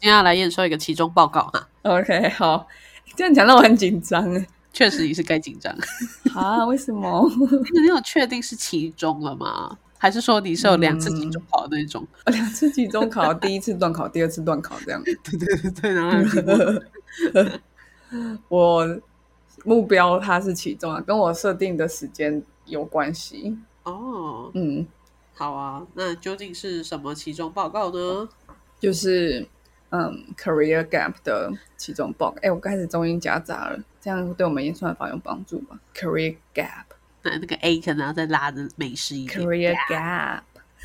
今天要来验收一个期中报告哈。OK，好，这样讲让我很紧张哎。确实你是该紧张。啊？为什么？你有确定是期中了吗？还是说你是有两次期中考的那种？两次期中考，第一次段考，第二次段考这样。对对对对，然后还有期末我目标它是期中啊，跟我设定的时间有关系。哦，嗯，好啊，那究竟是什么期中报告呢？就是嗯，career gap 的其中 bug。哎，我开始中英夹杂了，这样对我们演算法有帮助吧？career gap。那那个 A 可能要再拉的美式一点。career gap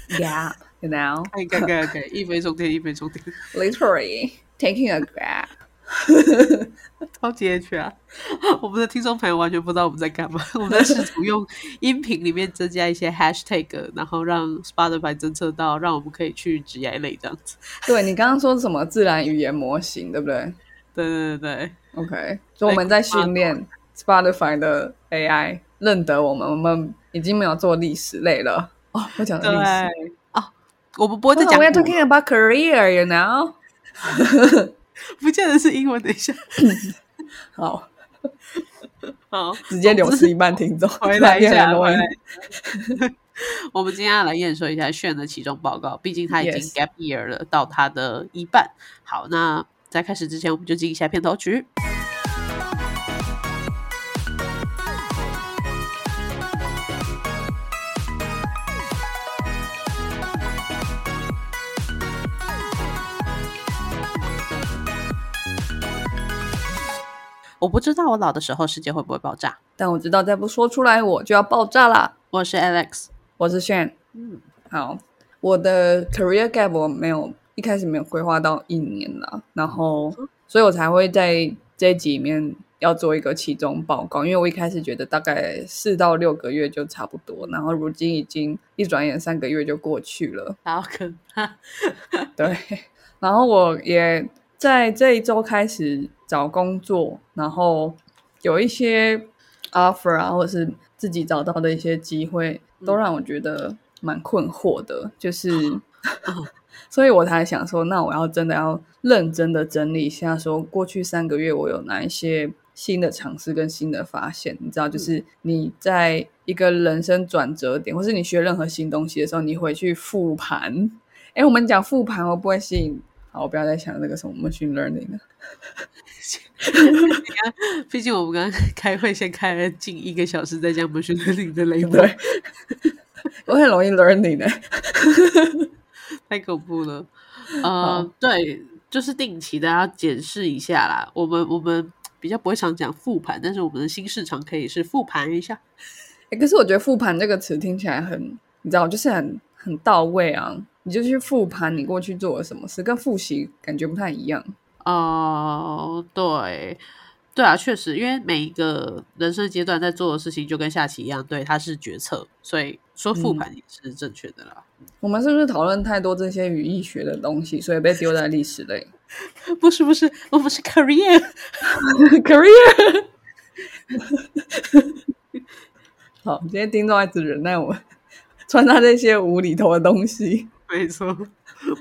gap you know 可以可以可以，一飞冲天，一飞冲天，literally taking a gap 超级 H 啊！我们的听众朋友完全不知道我们在干嘛，我们在试图用音频里面增加一些 hashtag，然后让 Spotify 侦测到，让我们可以去职业类这样子。对你刚刚说什么自然语言模型对不对对对对对，？OK，所以我们在训练 Spotify 的 AI 认得我们，我们已经没有做历史类了。哦，我讲的历史。对啊，我们不会再讲 We are talking about career, you know？不见得是英文。等一下，好，好，直接流失一半听众，回来一下，回来。我们今天要来验收一下炫的期中报告，毕竟他已经 gap year 了，到他的一半。好，那在开始之前，我们就进一下片头曲。我不知道我老的时候世界会不会爆炸。但我知道再不说出来我就要爆炸了。我是 Alex，我是炫，嗯，好，我的 career gap 我没有一开始没有规划到一年了，然后所以我才会在这一集里面要做一个期中报告，因为我一开始觉得大概四到六个月就差不多，然后如今已经一转眼三个月就过去了，好可怕。对，然后我也在这一周开始找工作，然后有一些 offer 啊，或者是自己找到的一些机会，都让我觉得蛮困惑的，就是，所以我才想说，那我要真的要认真的整理一下，说过去三个月我有哪一些新的尝试跟新的发现，你知道，就是你在一个人生转折点，或是你学任何新东西的时候，你回去复盘。哎，我们讲复盘会不会吸引？好，我不要再想那个什么 machine learning 了。毕竟我们刚刚开会先开了近一个小时，在讲 machine learning 的雷对，我很容易 learning 的。太恐怖了。呃，对，就是定期的要检视一下啦。我们我们比较不会常讲复盘，但是我们的新市场可以是复盘一下。哎，可是我觉得复盘这个词听起来很，你知道，就是很很到位啊。你就去复盘你过去做了什么事，跟复习感觉不太一样。哦、对，对啊，确实，因为每一个人生阶段在做的事情就跟下棋一样，对，它是决策，所以说复盘也是正确的啦。我们是不是讨论太多这些语义学的东西，所以被丢在历史类 不是不是，我们是 career。career？好，今天听众一直忍耐我穿插这些无厘头的东西。没错，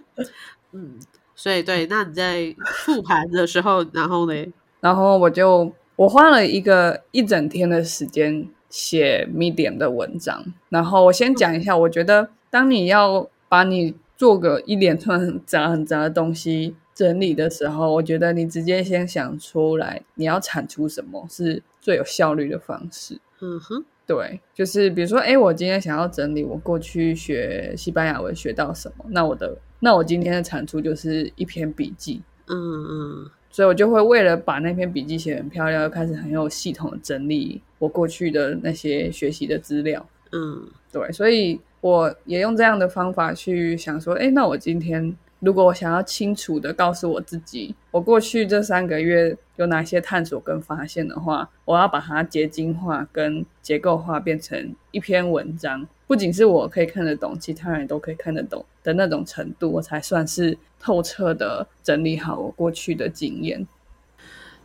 嗯，所以对，那你在复盘的时候，然后呢？然后我就我花了一个一整天的时间写 Medium 的文章。然后我先讲一下，我觉得当你要把你做个一连串很杂很杂的东西整理的时候，我觉得你直接先想出来你要产出什么是最有效率的方式。嗯哼，对，就是比如说，哎，我今天想要整理我过去学西班牙文学到什么，那我的那我今天的产出就是一篇笔记。嗯嗯所以我就会为了把那篇笔记写得很漂亮，又开始很有系统的整理我过去的那些学习的资料。嗯对，所以我也用这样的方法去想说，哎，那我今天如果我想要清楚的告诉我自己，我过去这三个月有哪些探索跟发现的话，我要把它结晶化跟结构化，变成一篇文章。不仅是我可以看得懂，其他人都可以看得懂的那种程度，我才算是透彻的整理好我过去的经验。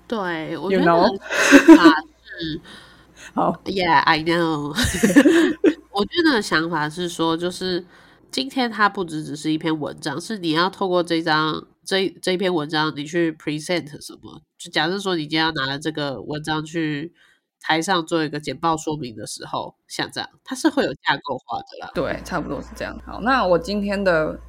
对，我觉得？想法是 好，，Yeah, I know。我觉得想法是说，就是今天它不只只是一篇文章，是你要透过这张这这一篇文章你去 present 什么？就假设说你今天要拿了这个文章去台上做一个简报说明的时候，像这样，它是会有架构化的啦。对，差不多是这样。好，那我今天的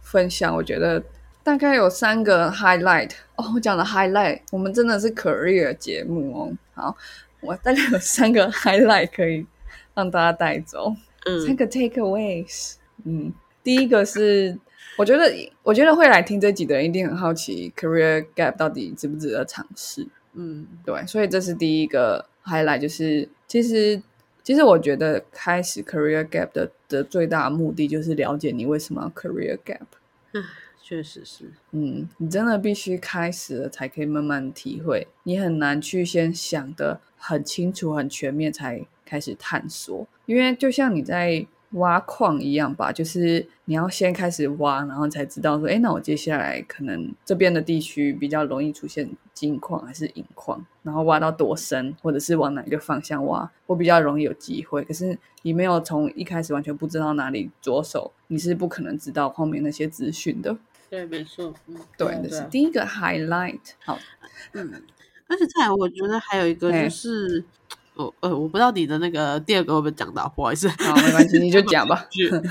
分享，我觉得大概有三个 highlight 哦。我讲的 highlight，我们真的是 career 节目哦。好，我大概有三个 highlight 可以让大家带走，三嗯个 takeaways。嗯，第一个是，我觉得我觉得会来听这集的人一定很好奇 career gap 到底值不值得尝试。嗯对，所以这是第一个 highlight，就是其实其实我觉得开始 career gap 的的最大的目的就是了解你为什么要 career gap。确实是。嗯，你真的必须开始了，才可以慢慢体会。你很难去先想的很清楚、很全面，才开始探索。因为就像你在挖矿一样吧，就是你要先开始挖，然后才知道说，哎，那我接下来可能这边的地区比较容易出现金矿还是银矿，然后挖到多深，或者是往哪一个方向挖，我比较容易有机会。可是你没有从一开始完全不知道哪里着手，你是不可能知道后面那些资讯的。对，没错。嗯，对，啊这是第一个 highlight。好，嗯，而且再来，我觉得还有一个就是，哦呃，我不知道你的那个第二个会不会讲到，不好意思。好，没关系，你就讲吧。是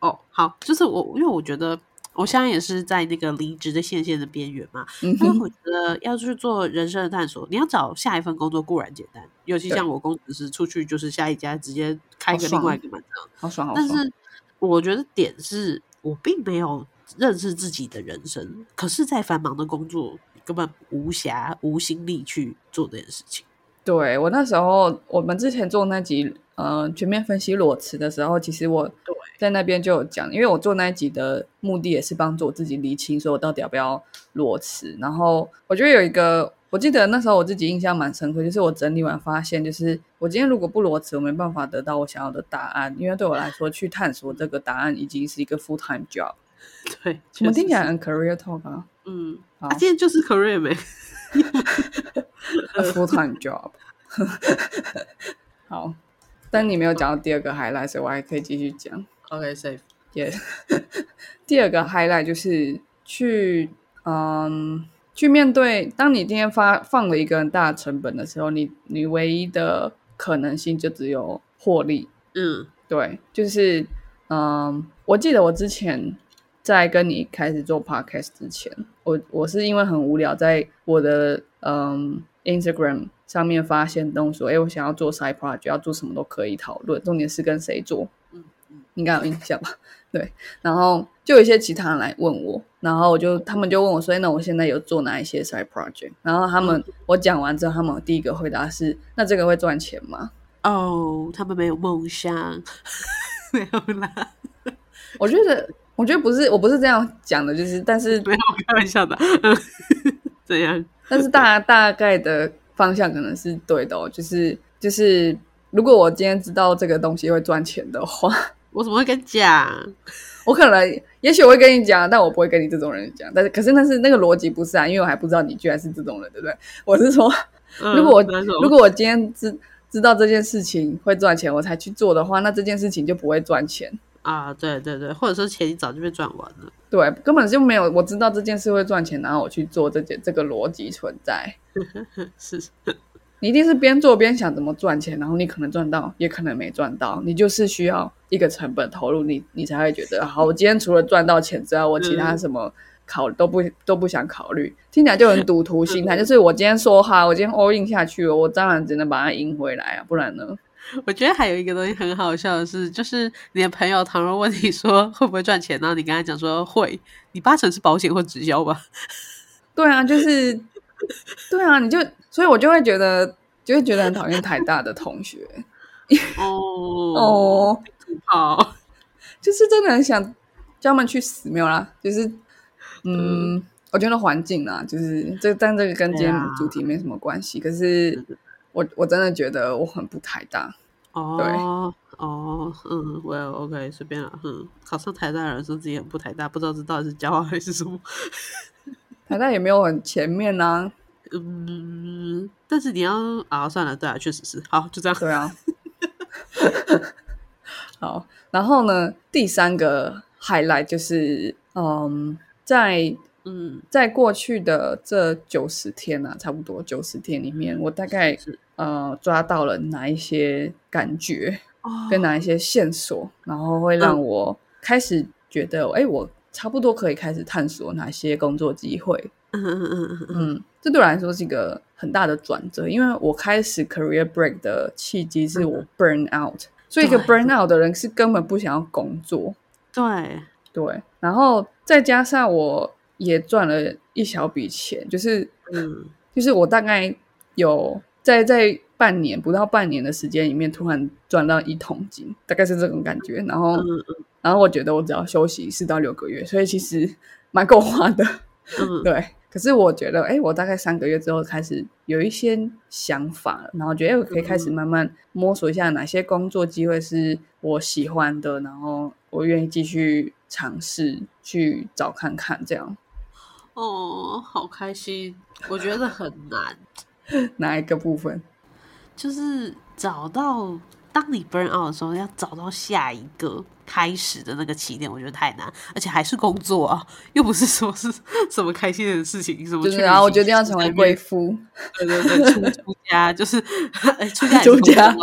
哦，好，就是我，因为我觉得我现在也是在那个离职的线线的边缘嘛，嗯哼，但我觉得要去做人生的探索，你要找下一份工作固然简单，尤其像我工程师出去就是下一家直接开一个另外一个门章，好爽，好爽。但是我觉得点是我并没有认识自己的人生，可是，在繁忙的工作根本无暇无心力去做这件事情。对我那时候，我们之前做那集呃全面分析裸辞的时候，其实我在那边就有讲，因为我做那一集的目的也是帮助我自己理清，说我到底要不要裸辞。然后我觉得有一个，我记得那时候我自己印象蛮深刻，就是我整理完发现，就是我今天如果不裸辞，我没办法得到我想要的答案，因为对我来说，去探索这个答案已经是一个 full time job。对，我们确实是听起来很 career talk 啊嗯，好啊，今天就是 career 没。full time job。好，但你没有讲到第二个 highlight，所以我还可以继续讲。OK，safe，yes、第二个 highlight 就是去嗯去面对，当你今天发放了一个很大的成本的时候，你你唯一的可能性就只有获利。嗯对，就是嗯，我记得我之前在跟你开始做 podcast 之前，我我是因为很无聊，在我的嗯 Instagram 上面发现动说，哎，我想要做 side project，要做什么都可以讨论，重点是跟谁做，嗯嗯应该有印象吧？对，然后就有一些其他人来问我，然后我就他们就问我说，诶那我现在有做哪一些 side project？然后他们、我讲完之后，他们第一个回答是，那这个会赚钱吗？哦，他们没有梦想，没有啦，我觉得，我觉得不是，我不是这样讲的，就是，但是，没有开玩笑的。嗯 怎样？但是大大概的方向可能是对的、哦，就是，就是，如果我今天知道这个东西会赚钱的话，我怎么会跟你讲？我可能，也许我会跟你讲，但我不会跟你这种人讲。但是，可是那是那个逻辑不是啊，因为我还不知道你居然是这种人，对不对？我是说，嗯如果我如果我今天知知道这件事情会赚钱，我才去做的话，那这件事情就不会赚钱。啊，对对对，或者说钱你早就被赚完了。对，根本就没有我知道这件事会赚钱，然后我去做这件这个逻辑存在。是，你一定是边做边想怎么赚钱，然后你可能赚到，也可能没赚到。你就是需要一个成本投入，你你才会觉得好。我今天除了赚到钱之外，我其他什么考都不都不想考虑，听起来就很赌徒心态。就是我今天说哈，我今天 all in 下去了，我当然只能把它赢回来啊，不然呢？我觉得还有一个东西很好笑的是，就是你的朋友倘若问你说会不会赚钱，然后你跟他讲说会，你八成是保险或直销吧？对啊，就是对啊，你就所以，我就会觉得就会觉得很讨厌台大的同学哦哦。好，就是真的很想叫他们去死，没有啦，就是嗯，我觉得环境啦，就是这，但这个跟今天主题没什么关系。可是我我真的觉得我很不台大，哦哦，嗯，Well OK，随便了，嗯，考上台大的人说自己很不台大，不知道这到底是骄傲还是什么。台大也没有很前面啊，嗯，但是你要啊，算了，对啊，确实是，好，就这样。对啊。好，然后呢，第三个 highlight 就是，嗯，在嗯，在过去的这九十天啊，差不多九十天里面，我大概是呃抓到了哪一些感觉，哦跟哪一些线索，然后会让我开始觉得，哎、我差不多可以开始探索哪些工作机会。嗯嗯嗯嗯嗯嗯，这对我来说是一个很大的转折，因为我开始 career break 的契机是我 burn out，、所以一个 burn out 的人是根本不想要工作。对，对，然后再加上我也赚了一小笔钱，就是嗯。就是我大概有在在半年不到半年的时间里面，突然赚到一桶金，大概是这种感觉。然后，然后我觉得我只要休息四到六个月，所以其实蛮够花的。嗯，对，可是我觉得，哎，我大概三个月之后开始有一些想法了，然后觉得，哎，我可以开始慢慢摸索一下哪些工作机会是我喜欢的，然后我愿意继续尝试去找看看，这样哦，好开心，我觉得很难，哪一个部分？就是找到当你 burn out 的时候，要找到下一个开始的那个起点，我觉得太难，而且还是工作啊，又不是说是什么开心的事情，什么就是，去然后我决定要成为贵妇，对对对，出出家就是 哎出家出家。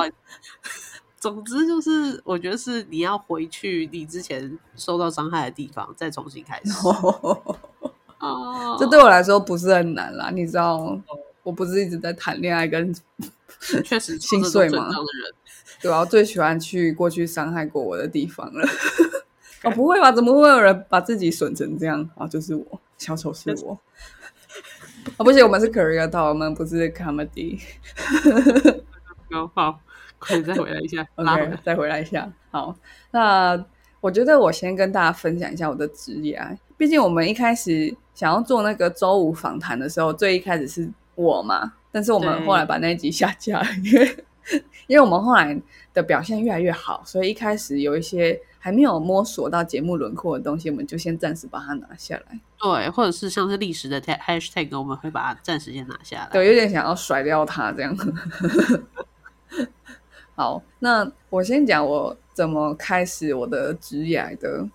总之就是，我觉得是你要回去你之前受到伤害的地方，再重新开始。哦，这对我来说不是很难啦。你知道，我不是一直在谈恋爱跟确实心碎吗嘛，对啊，我最喜欢去过去伤害过我的地方了。哦，不会吧？怎么会有人把自己损成这样？啊，就是我，小丑是我。啊，不行，我们是 career talk，我们不是 comedy。好好，快点再回来一下，OK，来。再回来一下。好，那我觉得我先跟大家分享一下我的职业啊。毕竟我们一开始想要做那个周五访谈的时候，最一开始是我嘛，但是我们对后来把那一集下架了，因为 因为我们后来的表现越来越好，所以一开始有一些还没有摸索到节目轮廓的东西，我们就先暂时把它拿下来。对，或者是像是历史的 tag hashtag，我们会把它暂时先拿下来。对，有点想要甩掉它这样。好，那我先讲我怎么开始我的职涯的。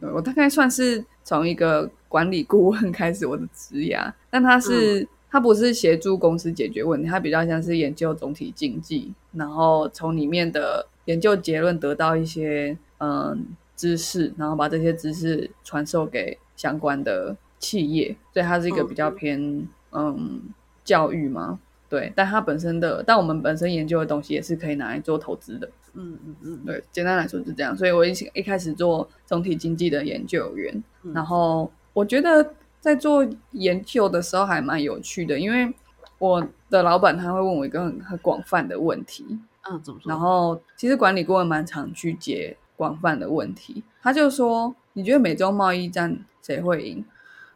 我大概算是从一个管理顾问开始我的职涯，但他是、他不是协助公司解决问题，它比较像是研究总体经济，然后从里面的研究结论得到一些嗯知识，然后把这些知识传授给相关的企业，所以它是一个比较偏嗯教育嘛。对，但它本身的，但我们本身研究的东西也是可以拿来做投资的。嗯嗯嗯，对，简单来说是这样。所以我一一开始做总体经济的研究员，嗯然后我觉得在做研究的时候还蛮有趣的，因为我的老板他会问我一个很很广泛的问题，嗯，怎么说？然后其实管理顾问蛮常去解广泛的问题。他就说：“你觉得美洲贸易战谁会赢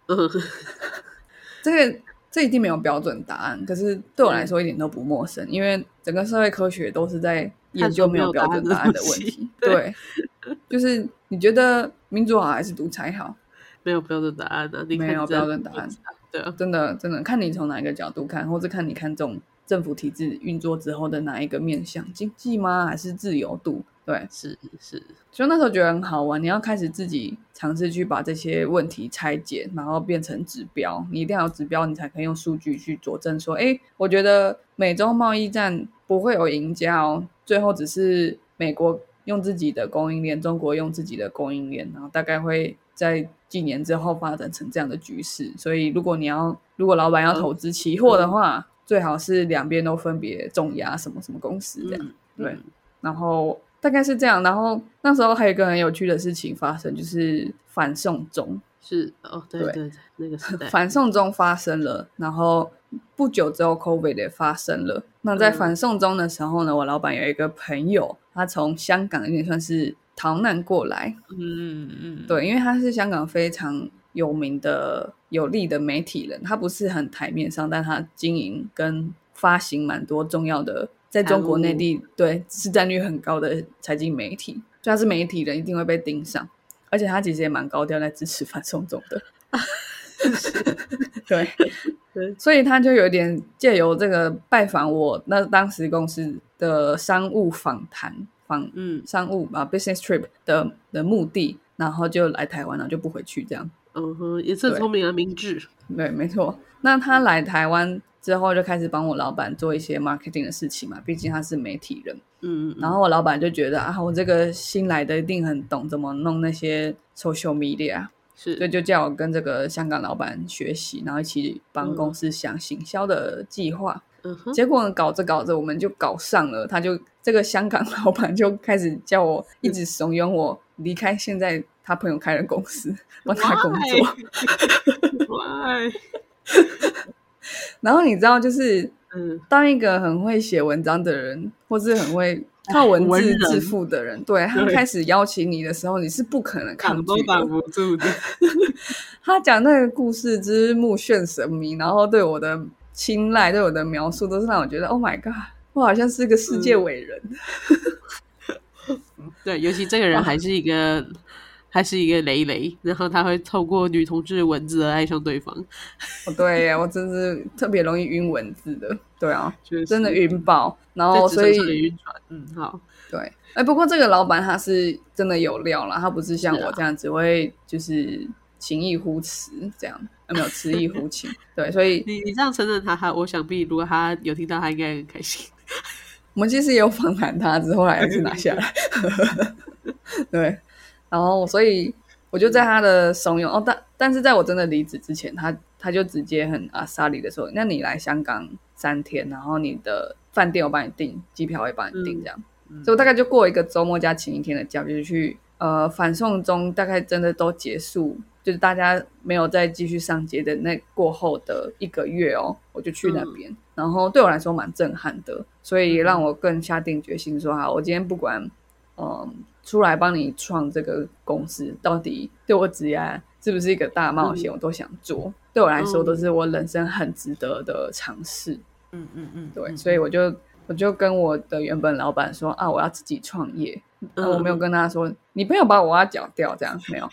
嗯，？” 这个这一定没有标准答案，可是对我来说一点都不陌生，因为整个社会科学都是在研究没有标准答案的问题。对，就是你觉得民主好还是独裁好？没有标准答案的、没有标准答案。对啊，真的真的看你从哪一个角度看，或者看你看重政府体制运作之后的哪一个面向，经济吗？还是自由度？对，是是，所以那时候觉得很好玩。你要开始自己尝试去把这些问题拆解，然后变成指标。你一定要有指标，你才可以用数据去佐证说，哎，我觉得美洲贸易战不会有赢家哦，最后只是美国用自己的供应链，中国用自己的供应链，然后大概会在几年之后发展成这样的局势。所以，如果你要，如果老板要投资期货的话，最好是两边都分别重压什么什么公司这样。嗯，对嗯然后大概是这样。然后那时候还有一个很有趣的事情发生，就是反送中。是哦，对对对对，那个时代，反送中发生了，然后不久之后，COVID 也发生了。那在嗯反送中的时候呢，我老板有一个朋友，他从香港有点算是逃难过来，嗯嗯嗯，对，因为他是香港非常有名的、有力的媒体人，他不是很台面上，但他经营跟发行蛮多重要的，在中国内地对市占率很高的财经媒体，所以他是媒体人，一定会被盯上。而且他其实也蛮高调在支持反送中的，对，对所以他就有点借由这个拜访我那当时公司的商务访谈访嗯商务啊 business trip 的的目的，然后就来台湾了，就不回去这样。嗯哼，也是聪明啊，明智。对，没错。那他来台湾之后，就开始帮我老板做一些 marketing 的事情嘛，毕竟他是媒体人。嗯嗯然后我老板就觉得啊，我这个新来的一定很懂怎么弄那些 social media，是所以，就叫我跟这个香港老板学习，然后一起帮公司想行销的计划。嗯哼，结果，搞着搞着我们就搞上了，他就这个香港老板就开始叫我一直怂恿我离开现在他朋友开的公司，帮他工作。喂，然后你知道，就是嗯，当一个很会写文章的人，或是很会靠文字致富的人，对他对开始邀请你的时候，你是不可能抗挡都拒。挡不住的。他讲那个故事之目眩神迷，然后对我的青睐、对我的描述，都是让我觉得，Oh my god，我好像是个世界伟人。对，尤其这个人还是一个。还是一个雷雷，然后他会透过女同志的文字而爱上对方，哦，对呀，我真是特别容易晕文字的，对啊，就是真的晕爆。然后所以晕船。嗯，好，对，哎，不过这个老板他是真的有料了，他不是像我这样只会就是情意呼词这样，啊没有词意呼情。对，所以你你这样承认他，他我想必如果他有听到，他应该很开心。我们其实也有访谈他，只是后来还是拿下来。对，然后所以我就在他的怂恿哦，但但是在我真的离职之前，他他就直接很啊萨里的说，那你来香港三天，然后你的饭店我帮你订，机票我也帮你订，这样。嗯所以我大概就过一个周末加请一天的假，就是去呃反送中大概真的都结束，就是大家没有再继续上街的那过后的一个月哦，我就去那边，然后对我来说蛮震撼的，所以让我更下定决心说好，我今天不管嗯出来帮你创这个公司，到底对我职业是不是一个大冒险，我都想做，对我来说都是我人生很值得的尝试。嗯嗯嗯，对，嗯所以我就我就跟我的原本老板说啊，我要自己创业。嗯我没有跟他说，你不要把我要缴掉，这样没有。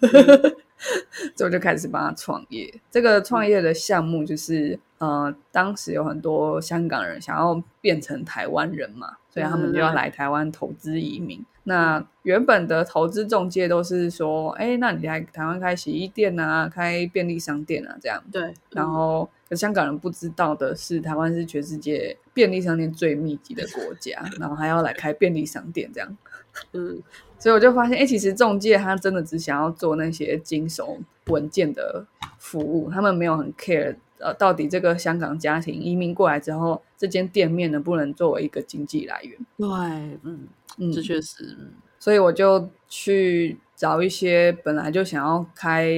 所以我就开始帮他创业。这个创业的项目就是，呃，当时有很多香港人想要变成台湾人嘛，所以他们就要来台湾投资移民。那原本的投资中介都是说，哎，那你来台湾开洗衣店啊，开便利商店啊，这样。对，然后，可香港人不知道的是，台湾是全世界便利商店最密集的国家，然后还要来开便利商店这样。嗯所以我就发现，哎，其实中介他真的只想要做那些经手文件的服务，他们没有很 care 呃，到底这个香港家庭移民过来之后，这间店面能不能作为一个经济来源？对，嗯，嗯这确实，嗯所以我就去找一些本来就想要开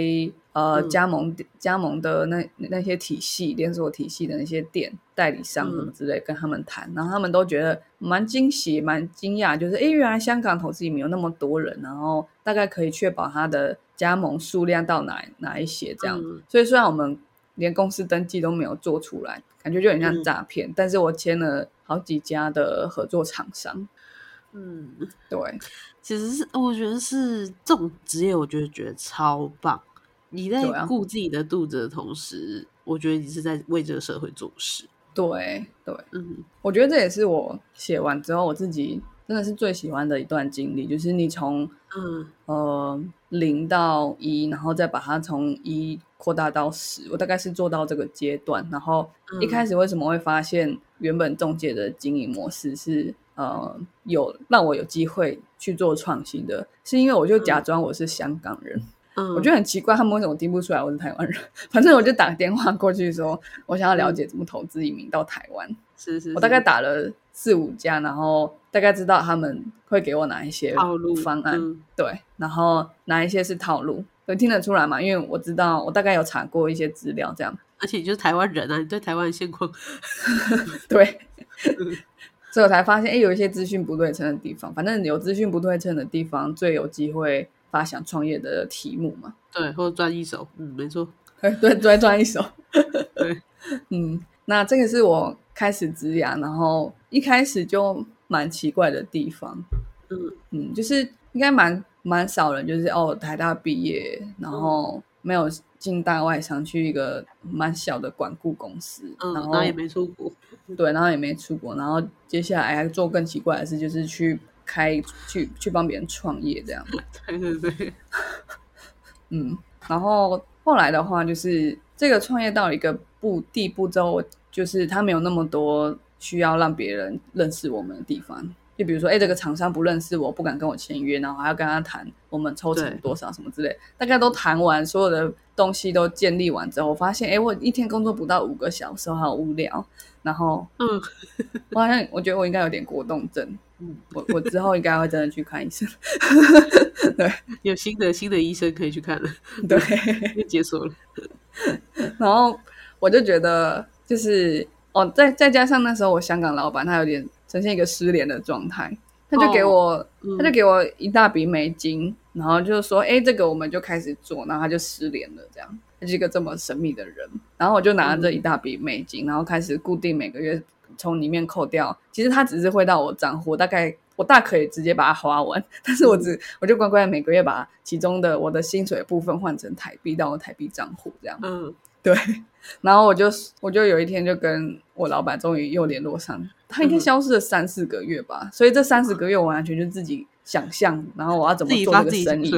呃嗯加盟加盟的那那些体系连锁体系的那些店代理商什么嗯之类，跟他们谈，然后他们都觉得蛮惊喜、蛮惊讶，就是诶，原来香港投资移民有那么多人，然后大概可以确保他的加盟数量到哪哪一些这样。嗯所以虽然我们连公司登记都没有做出来，感觉就很像嗯诈骗，但是我签了好几家的合作厂商，嗯，对。其实是我觉得是这种职业，我觉得觉得超棒。你在顾自己的肚子的同时，我觉得你是在为这个社会做事。对对，嗯我觉得这也是我写完之后我自己真的是最喜欢的一段经历，就是你从嗯呃零到一，然后再把它从一扩大到十，我大概是做到这个阶段。然后一开始为什么会发现原本中介的经营模式是呃有让我有机会去做创新的，是因为我就假装我是香港人。嗯，我觉得很奇怪，他们为什么听不出来我是台湾人？反正我就打电话过去说，我想要了解怎么投资移民到台湾。是是，我大概打了四五家，然后大概知道他们会给我哪一些套路方案，嗯。对，然后哪一些是套路，能，听得出来嘛？因为我知道，我大概有查过一些资料，这样。而且你就是台湾人啊，你对台湾的现况，对，所以我才发现，哎，有一些资讯不对称的地方，反正有资讯不对称的地方，最有机会发想创业的题目嘛。对，或者赚一手，嗯，没错，对 对，专赚一手。对，嗯，那这个是我开始职涯，然后一开始就蛮奇怪的地方。嗯嗯，就是应该蛮蛮少人，就是哦，台大毕业，然后没有进大外商，去一个蛮小的管顾公司，嗯，然后然后也没出国，对，然后也没出国，然后接下来还做更奇怪的事，就是去开去去帮别人创业这样。对对对，嗯，然后后来的话，就是这个创业到一个步地步之后，就是他没有那么多需要让别人认识我们的地方。就比如说，哎，这个厂商不认识我，不敢跟我签约，然后还要跟他谈我们抽成多少什么之类，大概都谈完，所有的东西都建立完之后，我发现，哎，我一天工作不到五个小时，好无聊。然后嗯，我好像我觉得我应该有点过动症，嗯，我我之后应该会真的去看医生。对有新的新的医生可以去看了，对，因为解锁了。然后我就觉得，就是哦，再再加上那时候我香港老板他有点呈现一个失联的状态，他就给我、嗯他就给我一大笔美金，然后就说，哎，这个我们就开始做，然后他就失联了，这样，他是一个这么神秘的人。然后我就拿着这一大笔美金，然后开始固定每个月从里面扣掉，其实他只是汇到我账户，大概。我大可以直接把它花完，但是我只我就乖乖每个月把其中的我的薪水部分换成台币到我台币账户这样。嗯，对，然后我就我就有一天就跟我老板终于又联络上，他应该嗯消失了三四个月吧，所以这三四个月我完全就自己想象，然后我要怎么做这个生意，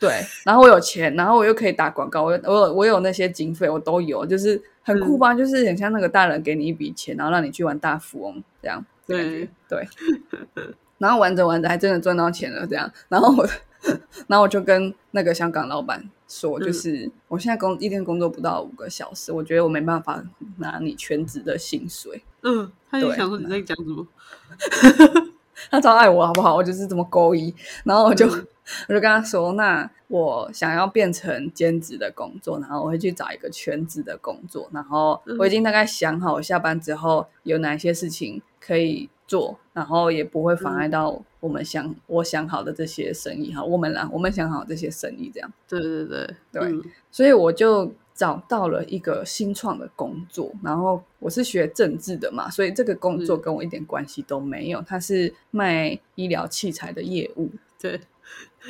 对，然后我有钱，然后我又可以打广告，我有我有我有那些经费，我都有，就是很酷嗯吧，就是很像那个大人给你一笔钱，然后让你去玩大富翁这样的感觉，对，然后玩着玩着还真的赚到钱了，这样，然后我，然后我就跟那个香港老板说，就嗯是、我现在工一天工作不到五个小时，我觉得我没办法拿你全职的薪水。嗯，他就想说你在讲什么？他超爱我，好不好？我就是这么勾引，然后我就、嗯我就跟他说，那我想要变成兼职的工作，然后我会去找一个全职的工作，然后我已经大概想好，我下班之后有哪些事情可以做，然后也不会妨碍到我们想、我想好的这些生意。哈，我们啦，我们想好这些生意这样，对对对对嗯。所以我就找到了一个新创的工作，然后我是学政治的嘛，所以这个工作嗯。跟我一点关系都没有，他是卖医疗器材的业务。对，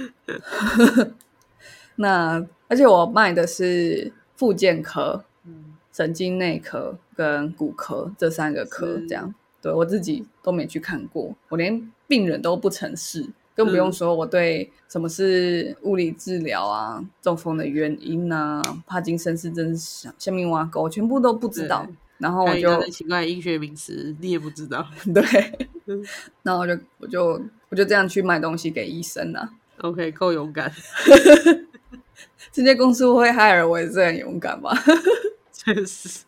那而且我卖的是复健科、嗯，神经内科跟骨科这三个科，是这样。对我自己都没去看过，我连病人都不曾试，更不用嗯说我对什么是物理治疗啊、中风的原因啊、帕金森氏症、下下面挖沟，全部都不知道。然后我就奇怪医学名词，你也不知道。对嗯，然后我就我就我就这样去卖东西给医生啊。OK，够勇敢，这些公司会 hire 我也是很勇敢吧？确实。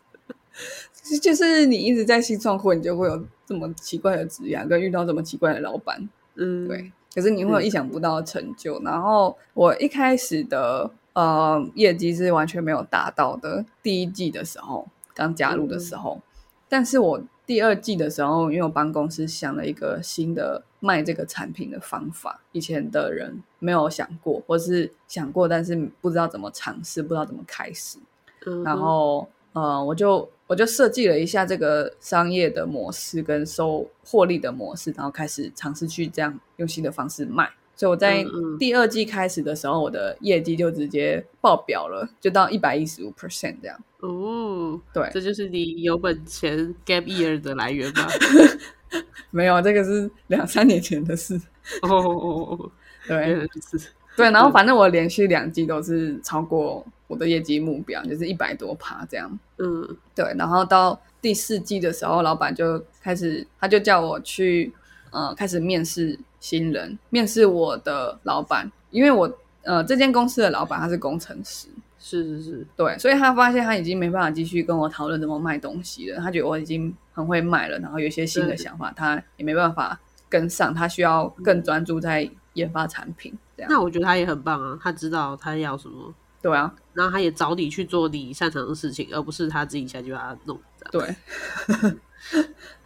就就是你一直在新创会，你就会有这么奇怪的职业，跟遇到这么奇怪的老板，嗯，对。可是你会有意想不到的成就。然后我一开始的呃业绩是完全没有达到的，第一季的时候刚加入的时候，但是我第二季的时候，因为我帮公司想了一个新的卖这个产品的方法，以前的人没有想过，或是想过，但是不知道怎么尝试，不知道怎么开始。嗯，然后呃，我就我就设计了一下这个商业的模式跟收获利的模式，然后开始尝试去这样用新的方式卖。所以我在第二季开始的时候，我的业绩就直接爆表了，就到一百一十五 percent 这样。哦，对，这就是你有本钱 gap year 的来源吧？没有这个是两三年前的事。哦哦哦哦，对来如此。对，然后反正我连续两季都是超过我的业绩目标，就是一百多趴这样。嗯对，然后到第四季的时候，老板就开始，他就叫我去，呃，开始面试新人，面试我的老板，因为我，呃，这间公司的老板他是工程师，是是是，对，所以他发现他已经没办法继续跟我讨论怎么卖东西了，他觉得我已经很会卖了，然后有一些新的想法，他也没办法跟上，他需要更专注在研发产品，这样，那我觉得他也很棒啊，他知道他要什么，对啊，然后他也找你去做你擅长的事情，而不是他自己下去把它弄。对，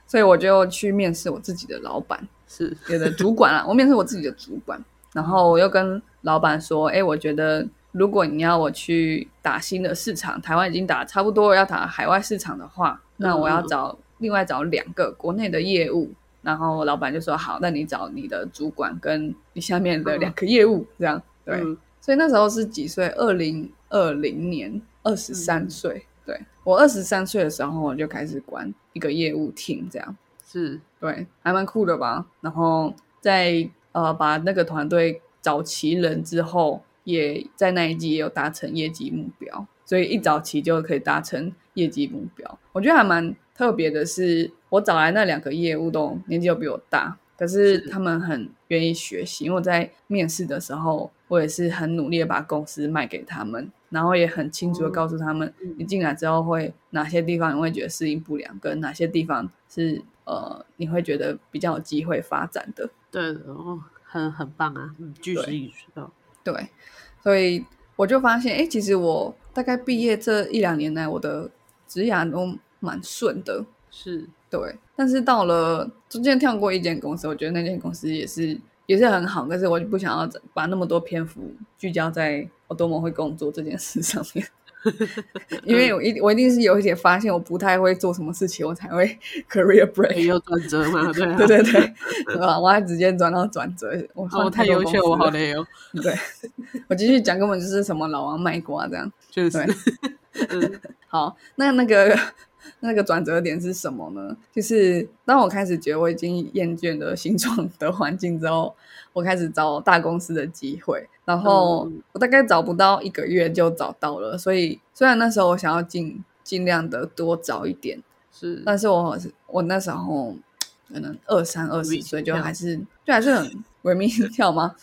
所以我就去面试我自己的老板，是，有的主管啊，我面试我自己的主管，然后我又跟老板说，哎，我觉得如果你要我去打新的市场，台湾已经打差不多，要打海外市场的话，那我要找另外找两个国内的业务。然后老板就说好，那你找你的主管跟你下面的两个业务，这样对。嗯所以那时候是几岁？二零二零年，二十三岁。对我二十三岁的时候，我就开始管一个业务 team，这样。是，对，还蛮酷的吧？然后在呃把那个团队找齐人之后，也在那一季也有达成业绩目标，所以一早期就可以达成业绩目标。我觉得还蛮特别的是，我找来那两个业务都年纪又比我大，可是他们很愿意学习。因为我在面试的时候，我也是很努力的把公司卖给他们，然后也很清楚的告诉他们，你进来之后会哪些地方你会觉得适应不良，跟哪些地方是呃你会觉得比较有机会发展的。对的，哦，很很棒啊，嗯，据实以说，对，所以我就发现，哎，其实我大概毕业这一两年来，我的职涯都蛮顺的，是对。但是到了中间跳过一间公司，我觉得那间公司也是也是很好，但是我就不想要把那么多篇幅聚焦在我多么会工作这件事上面。因为我一我一定是有一点发现，我不太会做什么事情，我才会 career break 有转折嘛？对对对对，啊，我还直接转到转折，我太优秀，我好累哦。对，我继续讲，根本就是什么老王卖瓜这样，就是嗯，好，那那个那个转折点是什么呢？就是当我开始觉得我已经厌倦了新创的环境之后，我开始找大公司的机会。然后我大概找不到一个月就找到了，所以虽然那时候我想要尽尽量的多找一点，是，但是我我那时候可能二三二十岁就还是就还是很微命跳 吗？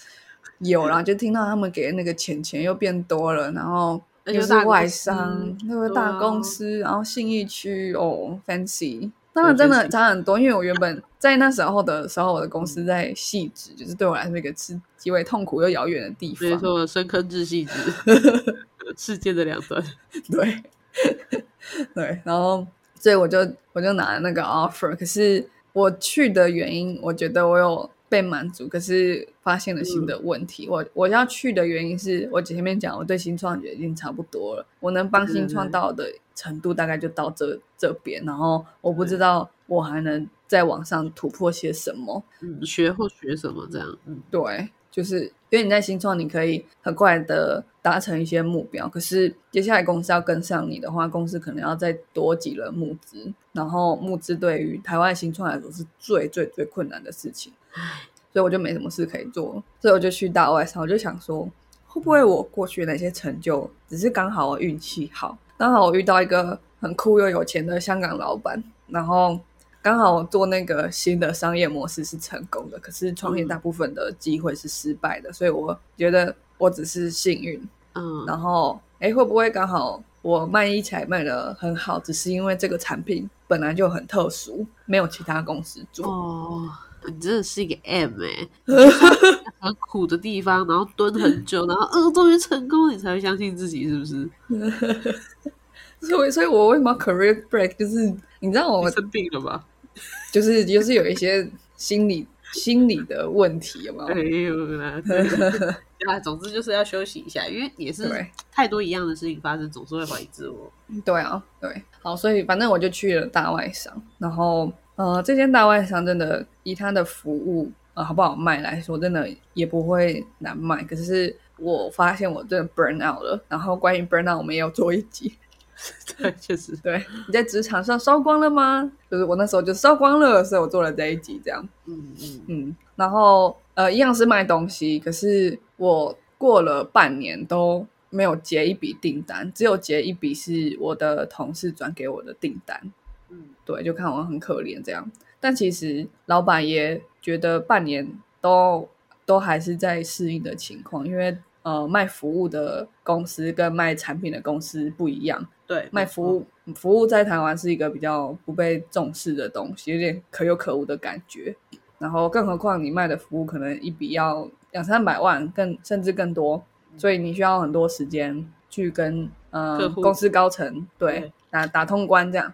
有啦，就听到他们给的那个钱钱又变多了，然后又是外商，那个大公司，然后信义区哦，fancy。当然，真的差很多，因为我原本在那时候的时候，我的公司在细致，就是对我来说一个是极为痛苦又遥远的地方。没错，深坑至细致，世界的两端。对，对，然后所以我就我就拿了那个 offer，可是我去的原因，我觉得我有。被满足，可是发现了新的问题。我我要去的原因是我前面讲，我对新创已经差不多了，我能帮新创到的程度大概就到这这边，然后我不知道我还能在网上突破些什么，嗯，学或学什么这样，嗯，对，就是因为你在新创，你可以很快的达成一些目标，可是接下来公司要跟上你的话，公司可能要再多几轮募资，然后募资对于台湾新创来说是最最最困难的事情。所以我就没什么事可以做，所以我就去大外商。我就想说，会不会我过去那些成就，只是刚好我运气好，刚好我遇到一个很酷又有钱的香港老板，然后刚好我做那个新的商业模式是成功的，可是创业大部分的机会是失败的，所以我觉得我只是幸运。嗯，然后哎，会不会刚好我卖衣彩卖的很好，只是因为这个产品本来就很特殊，没有其他公司做。哦。你真的是一个 M 哎，很苦的地方，然后蹲很久，然后呃，终于成功，你才会相信自己，是不是？所以，所以我为什么 career break？就是你知道我生病了吧？就是就是有一些心理心理的问题，有没有？没有啦。对 啊，总之就是要休息一下，因为也是太多一样的事情发生，总是会怀疑自我。对啊，对。好，所以反正我就去了大外商，然后。呃，这间大外商真的以它的服务呃好不好卖来说，真的也不会难卖。可是我发现我真的 burn out 了。然后关于 burn out，我们也有做一集。对，确实，对你在职场上烧光了吗？就是我那时候就烧光了，所以我做了这一集这样。嗯嗯嗯。然后呃，一样是卖东西，可是我过了半年都没有结一笔订单，只有结一笔是我的同事转给我的订单。嗯，对，就看我很可怜这样，但其实老板也觉得半年都都还是在适应的情况，因为呃，卖服务的公司跟卖产品的公司不一样。对，卖服务服务在台湾是一个比较不被重视的东西，有点可有可无的感觉。然后，更何况你卖的服务可能一笔要两三百万，更甚至更多，所以你需要很多时间去跟呃公司高层对打打通关这样。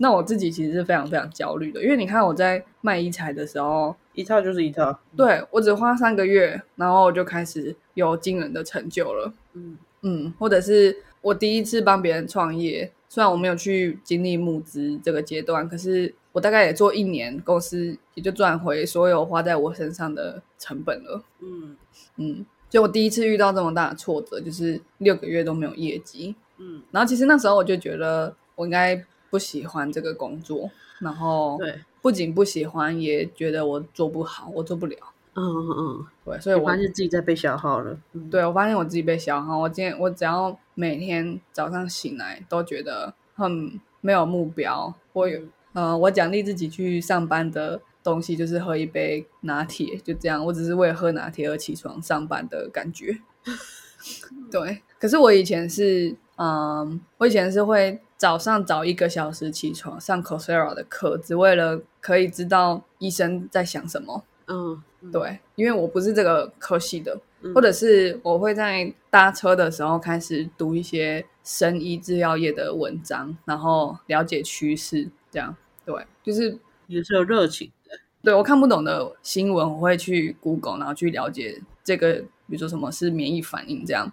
那我自己其实是非常非常焦虑的，因为你看我在卖衣材的时候，一套就是一套，对我只花三个月，然后就开始有惊人的成就了。嗯嗯，或者是我第一次帮别人创业，虽然我没有去经历募资这个阶段，可是我大概也做一年，公司也就赚回所有花在我身上的成本了。嗯嗯，就我第一次遇到这么大的挫折，就是六个月都没有业绩。嗯，然后其实那时候我就觉得我应该。不喜欢这个工作，然后对，不仅不喜欢，也觉得我做不好，我做不了。嗯嗯嗯，对，所以我我发现自己在被消耗了。嗯，对我发现我自己被消耗。我今天我只要每天早上醒来都觉得很没有目标。我有呃，我奖励自己去上班的东西就是喝一杯拿铁，就这样。我只是为了喝拿铁而起床上班的感觉。对，可是我以前是，嗯，我以前是会早上早一个小时起床上 Coursera 的课，只为了可以知道医生在想什么。嗯，对，因为我不是这个科系的，嗯或者是我会在搭车的时候开始读一些生医制药业的文章，然后了解趋势，这样对，就是也是有热情的。对我看不懂的新闻，我会去 Google，然后去了解这个，比如说什么是免疫反应这样，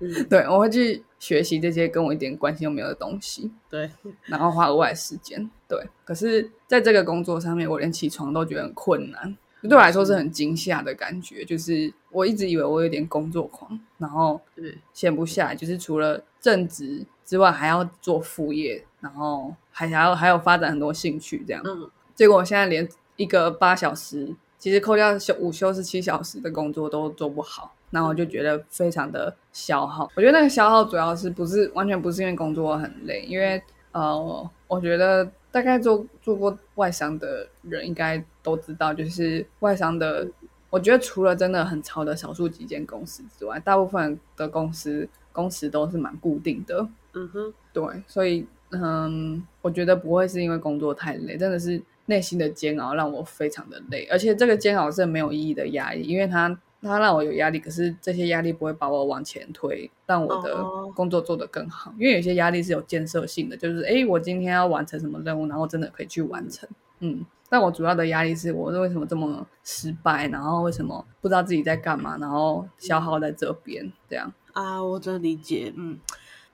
嗯，对我会去学习这些跟我一点关系都没有的东西，对，然后花额外时间，对。可是在这个工作上面，我连起床都觉得很困难。对我来说是很惊吓的感觉，就是我一直以为我有点工作狂，然后对，闲不下来，就是除了正职之外，还要做副业，然后还还要还有发展很多兴趣这样。嗯结果我现在连一个八小时，其实扣掉休午休是七小时的工作都做不好，然后我就觉得非常的消耗。我觉得那个消耗主要是不是完全不是因为工作很累，因为呃，我觉得大概做做过外商的人应该都知道，就是外商的，我觉得除了真的很超的少数几间公司之外，大部分的公司工时都是蛮固定的。嗯哼，对，所以嗯，我觉得不会是因为工作太累，真的是内心的煎熬让我非常的累，而且这个煎熬是没有意义的压力，因为它它让我有压力，可是这些压力不会把我往前推，让我的哦工作做得更好。因为有些压力是有建设性的，就是诶，我今天要完成什么任务，然后真的可以去完成，嗯。但我主要的压力是我是为什么这么失败，然后为什么不知道自己在干嘛，然后消耗在这边这样。啊，我真理解，嗯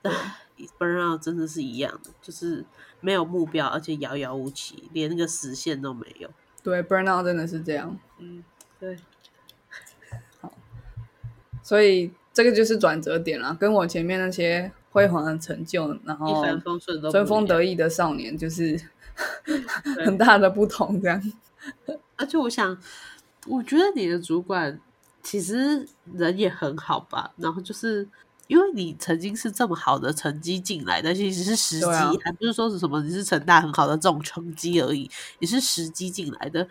，burnout 真的是一样的，就是没有目标，而且遥遥无期，连那个实现都没有。对，burnout 真的是这样。嗯，对，好所以这个就是转折点啦，跟我前面那些辉煌的成就，然一后帆风顺都春风得意的少年，就是很大的不同。这样，而且我想，我觉得你的主管其实人也很好吧，然后就是因为你曾经是这么好的成绩进来但，其实是时机，还不是说是什么你是成大很好的这种成绩而已，你是时机进来的。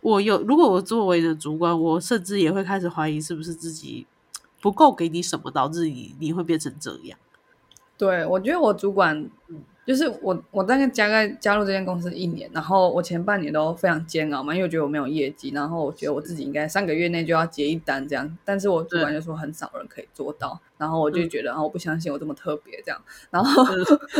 我有，如果我作为你的主管，我甚至也会开始怀疑是不是自己不够给你什么，导致你你会变成这样。对我觉得我主管，就是我我大概加概加入这间公司一年，然后我前半年都非常煎熬嘛，因为我觉得我没有业绩，然后我觉得我自己应该三个月内就要结一单这样，但是我主管就说很少人可以做到，然后我就觉得，啊，我不相信我这么特别这样，然后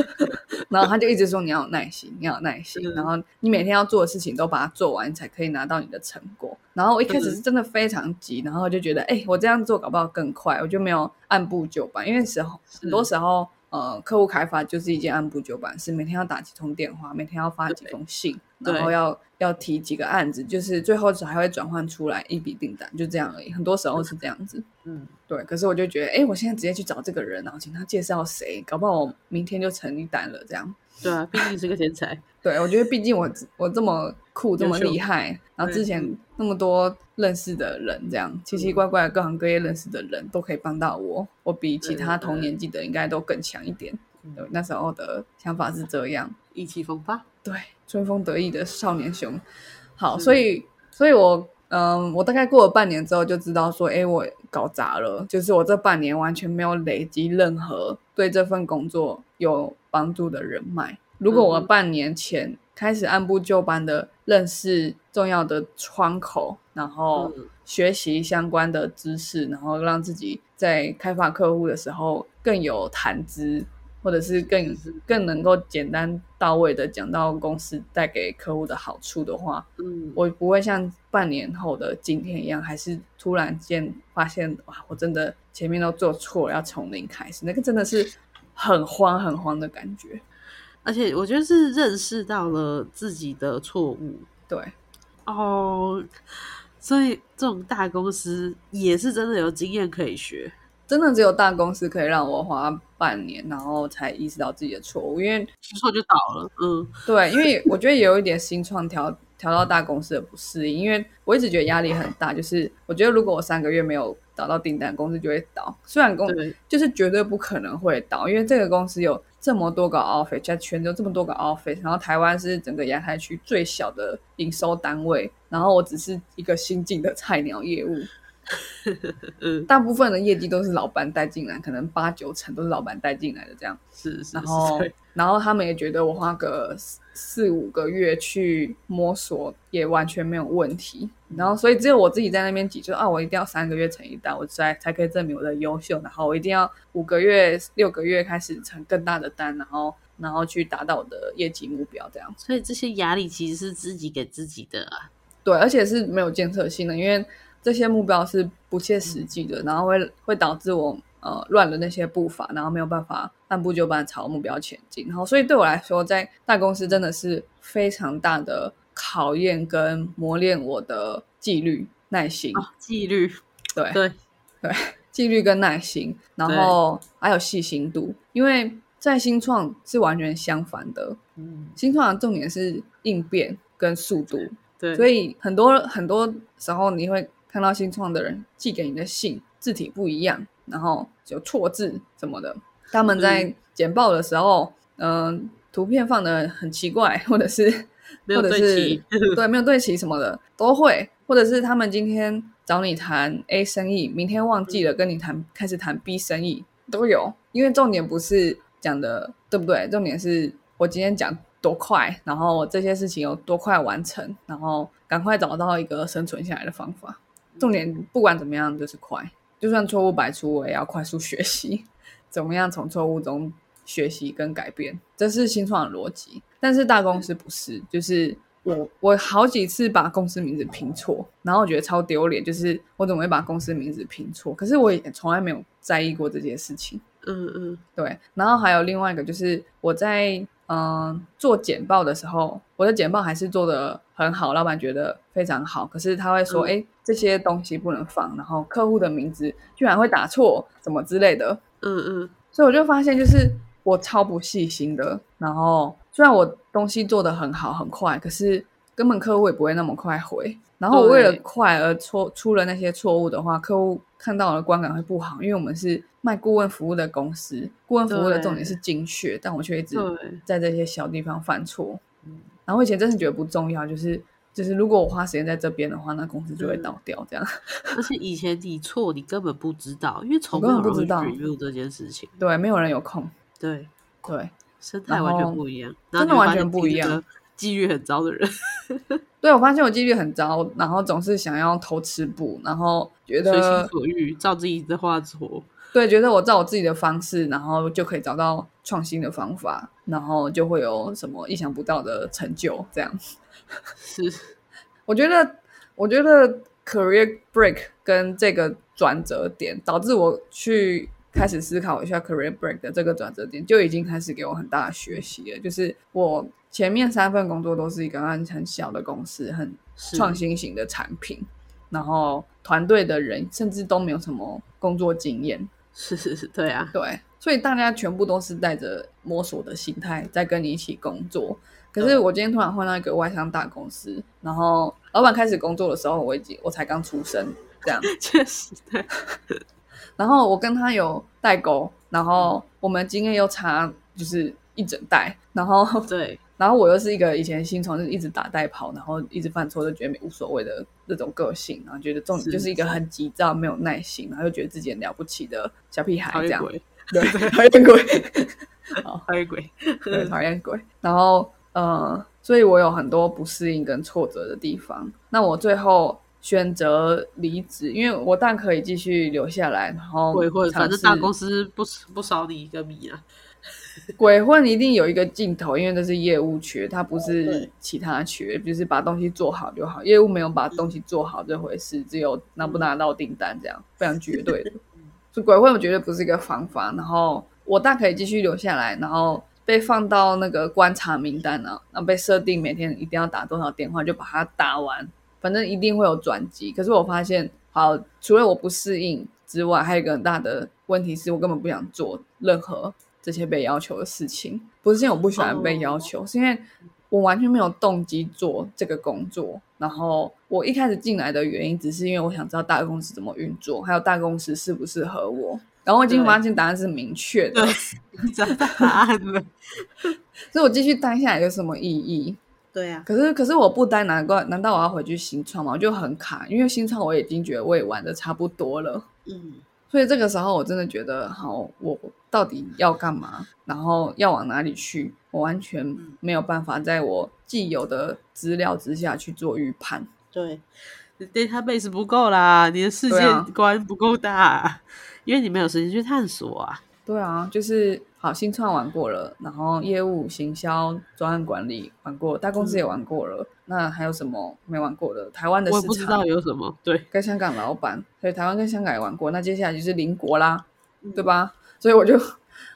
然后他就一直说你要有耐心，你要有耐心，嗯。然后你每天要做的事情都把它做完，你才可以拿到你的成果。然后我一开始是真的非常急，然后就觉得，哎、我这样做搞不好更快，我就没有按部就班，因为时候很多时候。呃，客户开发就是一件按部就班，是每天要打几通电话，每天要发几封信，然后要要提几个案子，就是最后还会转换出来一笔订单，就这样而已。很多时候是这样子。嗯，对，可是我就觉得，哎，我现在直接去找这个人，然后请他介绍谁，搞不好我明天就成一单了。这样，对啊，毕竟是个天才。对我觉得，毕竟我我这么酷，这么厉害，然后之前那么多认识的人，这样奇奇怪怪各行各业认识的人都可以帮到我，我比其他同年纪的应该都更强一点。对，那时候的想法是这样。意气风发，对，春风得意的少年雄。好，所以，所以我，嗯，我大概过了半年之后就知道说，哎，我搞砸了，就是我这半年完全没有累积任何对这份工作有帮助的人脉。如果我嗯半年前开始按部就班的认识重要的窗口，然后嗯。学习相关的知识，然后让自己在开发客户的时候更有谈资，或者是更更能够简单到位的讲到公司带给客户的好处的话，嗯，我不会像半年后的今天一样，还是突然间发现哇，我真的前面都做错了，要从零开始，那个真的是。很慌很慌的感觉。而且我觉得是认识到了自己的错误对，哦，所以这种大公司也是真的有经验可以学。真的只有大公司可以让我花半年，然后才意识到自己的错误，因为说错就倒了，嗯，对，因为我觉得也有一点新创调调到大公司的不适应，因为我一直觉得压力很大，就是我觉得如果我三个月没有找到订单，公司就会倒。虽然公对，就是绝对不可能会倒，因为这个公司有这么多个 office，在泉州这么多个 office，然后台湾是整个亚太区最小的营收单位，然后我只是一个新进的菜鸟业务，嗯，大部分的业绩都是老板带进来，可能八九成都是老板带进来的这样。是是然后，然后他们也觉得我花个四四五个月去摸索也完全没有问题。然后所以只有我自己在那边挤，就啊，我一定要三个月成一单，我才才可以证明我的优秀。然后我一定要五个月、六个月开始成更大的单，然后然后去达到我的业绩目标，这样。所以这些压力其实是自己给自己的啊。对，而且是没有建设性的，因为这些目标是不切实际的，然后会会导致我呃乱了那些步伐，然后没有办法按部就班朝目标前进。然后，所以对我来说，在大公司真的是非常大的考验跟磨练我的纪律、耐心，啊，纪律，对。对。对，纪律跟耐心，然后还有细心度，因为在新创是完全相反的。嗯，新创的重点是应变跟速度，对，所以很多很多时候你会看到新创的人寄给你的信字体不一样，然后有错字什么的。他们在简报的时候，嗯、图片放的很奇怪，或者是没有或者是对齐，对没有对齐什么的都会，或者是他们今天找你谈 A 生意，明天忘记了跟你谈开始谈 B 生意都有，因为重点不是讲的对不对，重点是我今天讲多快，然后这些事情有多快完成，然后赶快找到一个生存下来的方法。重点不管怎么样就是快，就算错误百出，我也要快速学习，怎么样从错误中学习跟改变，这是新创的逻辑。但是大公司不是，就是我我好几次把公司名字拼错，然后我觉得超丢脸，就是我怎么会把公司名字拼错？可是我也从来没有在意过这件事情。嗯嗯，对，然后还有另外一个就是我在嗯、呃做简报的时候，我的简报还是做的很好，老板觉得非常好。可是他会说，嗯哎、这些东西不能放，然后客户的名字居然会打错，什么之类的。嗯嗯，所以我就发现，就是我超不细心的。然后虽然我东西做的很好很快，可是根本客户也不会那么快回。然后我为了快而错出了那些错误的话，客户看到的观感会不好，因为我们是卖顾问服务的公司，顾问服务的重点是精确，但我却一直，在这些小地方犯错嗯。然后我以前真的觉得不重要，就是就是如果我花时间在这边的话，那公司就会嗯倒掉。这样 而且以前你错，你根本不知道，因为从我没有人会根本不知道 review 这件事情。对，没有人有空。对，对，生态完全不一样，真的完全不一样，纪律很糟的人，对我发现我纪律很糟，然后总是想要偷吃补，然后觉得随心得所欲，照自己的话做。对，觉得我照我自己的方式，然后就可以找到创新的方法，然后就会有什么意想不到的成就。这样，是，我觉得，我觉得 career break 跟这个转折点，导致我去开始思考一下 career break 的这个转折点，就已经开始给我很大的学习了。就是我前面三份工作都是一个很很小的公司，很创新型的产品，然后团队的人甚至都没有什么工作经验，是是是，对啊，对，所以大家全部都是带着摸索的心态在跟你一起工作。可是我今天突然换到一个外商大公司，然后老板开始工作的时候，我已经我才刚出生，这样，确实对，然后我跟他有代沟，然后我们经验又差，就是一整代，然后对，然后我又是一个以前新创，就是一直打带跑，然后一直犯错，就觉得无所谓的那种个性，然后觉得重点就是一个很急躁、没有耐心，然后又觉得自己很了不起的小屁孩这样。对，讨厌鬼，讨厌鬼，对，讨厌鬼。然后呃，所以我有很多不适应跟挫折的地方。那我最后选择离职，因为我但可以继续留下来，然后鬼混，反正大公司不不少你一个米啊。鬼混一定有一个尽头，因为这是业务缺，它不是其他缺，就是把东西做好就好。业务没有把东西做好这回事，只有拿不拿到订单这样，非常绝对的。所以鬼混我觉得不是一个方法。然后我大可以继续留下来，然后被放到那个观察名单啊，然后被设定每天一定要打多少电话，就把它打完，反正一定会有转机。可是我发现，好，除了我不适应之外，还有一个很大的问题是我根本不想做任何这些被要求的事情。不是因为我不喜欢被要求，是因为我完全没有动机做这个工作。然后我一开始进来的原因，只是因为我想知道大公司怎么运作，还有大公司适不适合我。然后我已经发现答案是明确的，找到答案了。所以我继续待下来有什么意义？对啊、可是可是我不待，难怪难道我要回去新创吗？我就很卡，因为新创我已经觉得我也玩的差不多了。嗯，所以这个时候我真的觉得，好，我到底要干嘛？然后要往哪里去？我完全没有办法在我既有的资料之下去做预判。对你，database 不够啦，你的世界观不够大，因为你没有时间去探索啊。对啊，就是好新创玩过了，然后业务、行销、专案管理玩过，大公司也玩过了。那还有什么没玩过的？台湾的市场我也不知道有什么，对，跟香港老板，所以台湾跟香港也玩过。那接下来就是邻国啦，嗯对吧？所以我就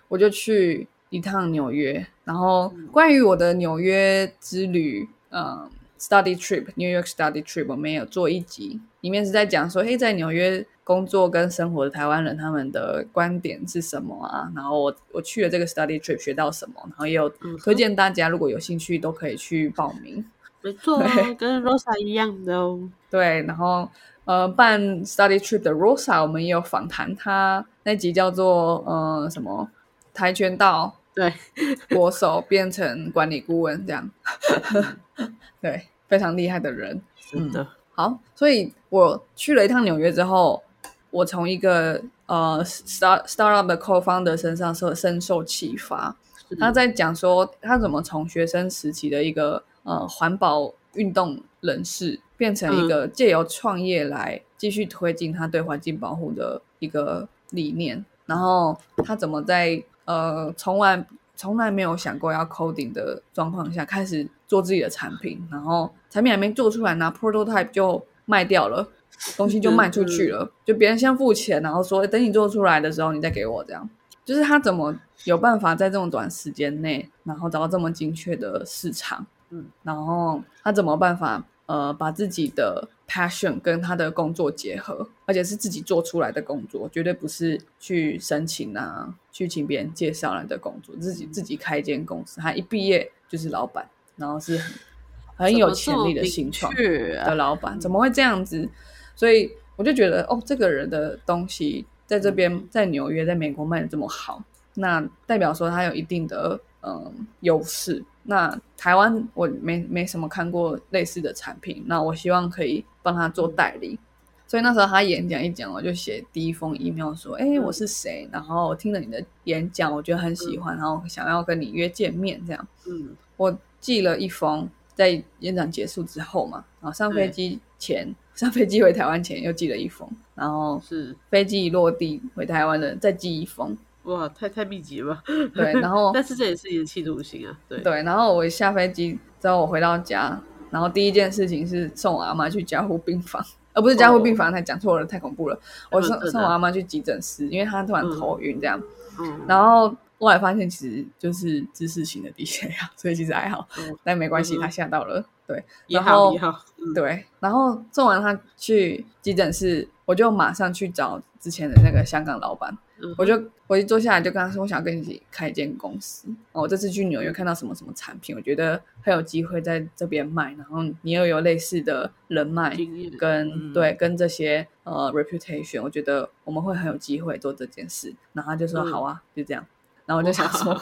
我就去一趟纽约，然后关于我的纽约之旅，嗯，study trip，New York study trip，我们也有做一集，里面是在讲说，嘿，在纽约工作跟生活的台湾人他们的观点是什么啊？然后我我去了这个 study trip 学到什么，然后也有推荐大家如果有兴趣都可以去报名。没错哦，跟 Rosa 一样的哦。对，然后呃，办 study trip 的 Rosa，我们也有访谈他，那集叫做呃什么跆拳道对，国手变成管理顾问这样，对，非常厉害的人。真的，好，所以我去了一趟纽约之后，我从一个呃 start startup 的 co-founder 身上受深受启发。他在讲说他怎么从学生时期的一个呃环保运动人士，变成一个借由创业来继续推进他对环境保护的一个理念。然后他怎么在呃从来从来没有想过要 coding 的状况下，开始做自己的产品，然后产品还没做出来，拿 prototype 就卖掉了。东西就卖出去了，就别人先付钱，然后说等你做出来的时候，你再给我这样。就是他怎么有办法在这种短时间内，然后找到这么精确的市场，嗯，然后他怎么办法呃把自己的 passion 跟他的工作结合，而且是自己做出来的工作，绝对不是去申请啊，去请别人介绍来的工作，自己自己开一间公司，他一毕业就是老板，然后是很很有潜力的新创的老板，怎么会这样子？所以我就觉得，哦，这个人的东西在这边，在纽约，在美国卖的这么好，那代表说他有一定的嗯优势。那台湾我没没什么看过类似的产品，那我希望可以帮他做代理。所以那时候他演讲一讲，我就写第一封 email 说：“哎、我是谁？然后我听了你的演讲，我觉得很喜欢，然后想要跟你约见面。”这样，嗯，我寄了一封，在演讲结束之后嘛，然后上飞机前，上飞机回台湾前又寄了一封，然后是。飞机一落地回台湾的再寄一封，哇，太太密集了吧？对，然后 但是这也是你的企图心啊，对，对，然后我下飞机之后，我回到家，然后第一件事情是送我阿妈去加护病房，而不是加护病房，太讲错了，太恐怖了。我送嗯送我阿妈去急诊室，因为她突然头晕这样，嗯，然后后来发现其实就是姿势型的低血压，所以其实还好，嗯。但没关系，嗯。她吓到了，对。也然后对，然后送完他去急诊室，我就马上去找之前的那个香港老板，嗯我就我一坐下来就跟他说，我想要跟你一起开一间公司。哦，我这次去纽约看到什么什么产品，我觉得很有机会在这边卖，然后你又有类似的人脉跟、嗯对跟这些呃 reputation，我觉得我们会很有机会做这件事。然后他就说、嗯好啊，就这样。然后我就想说，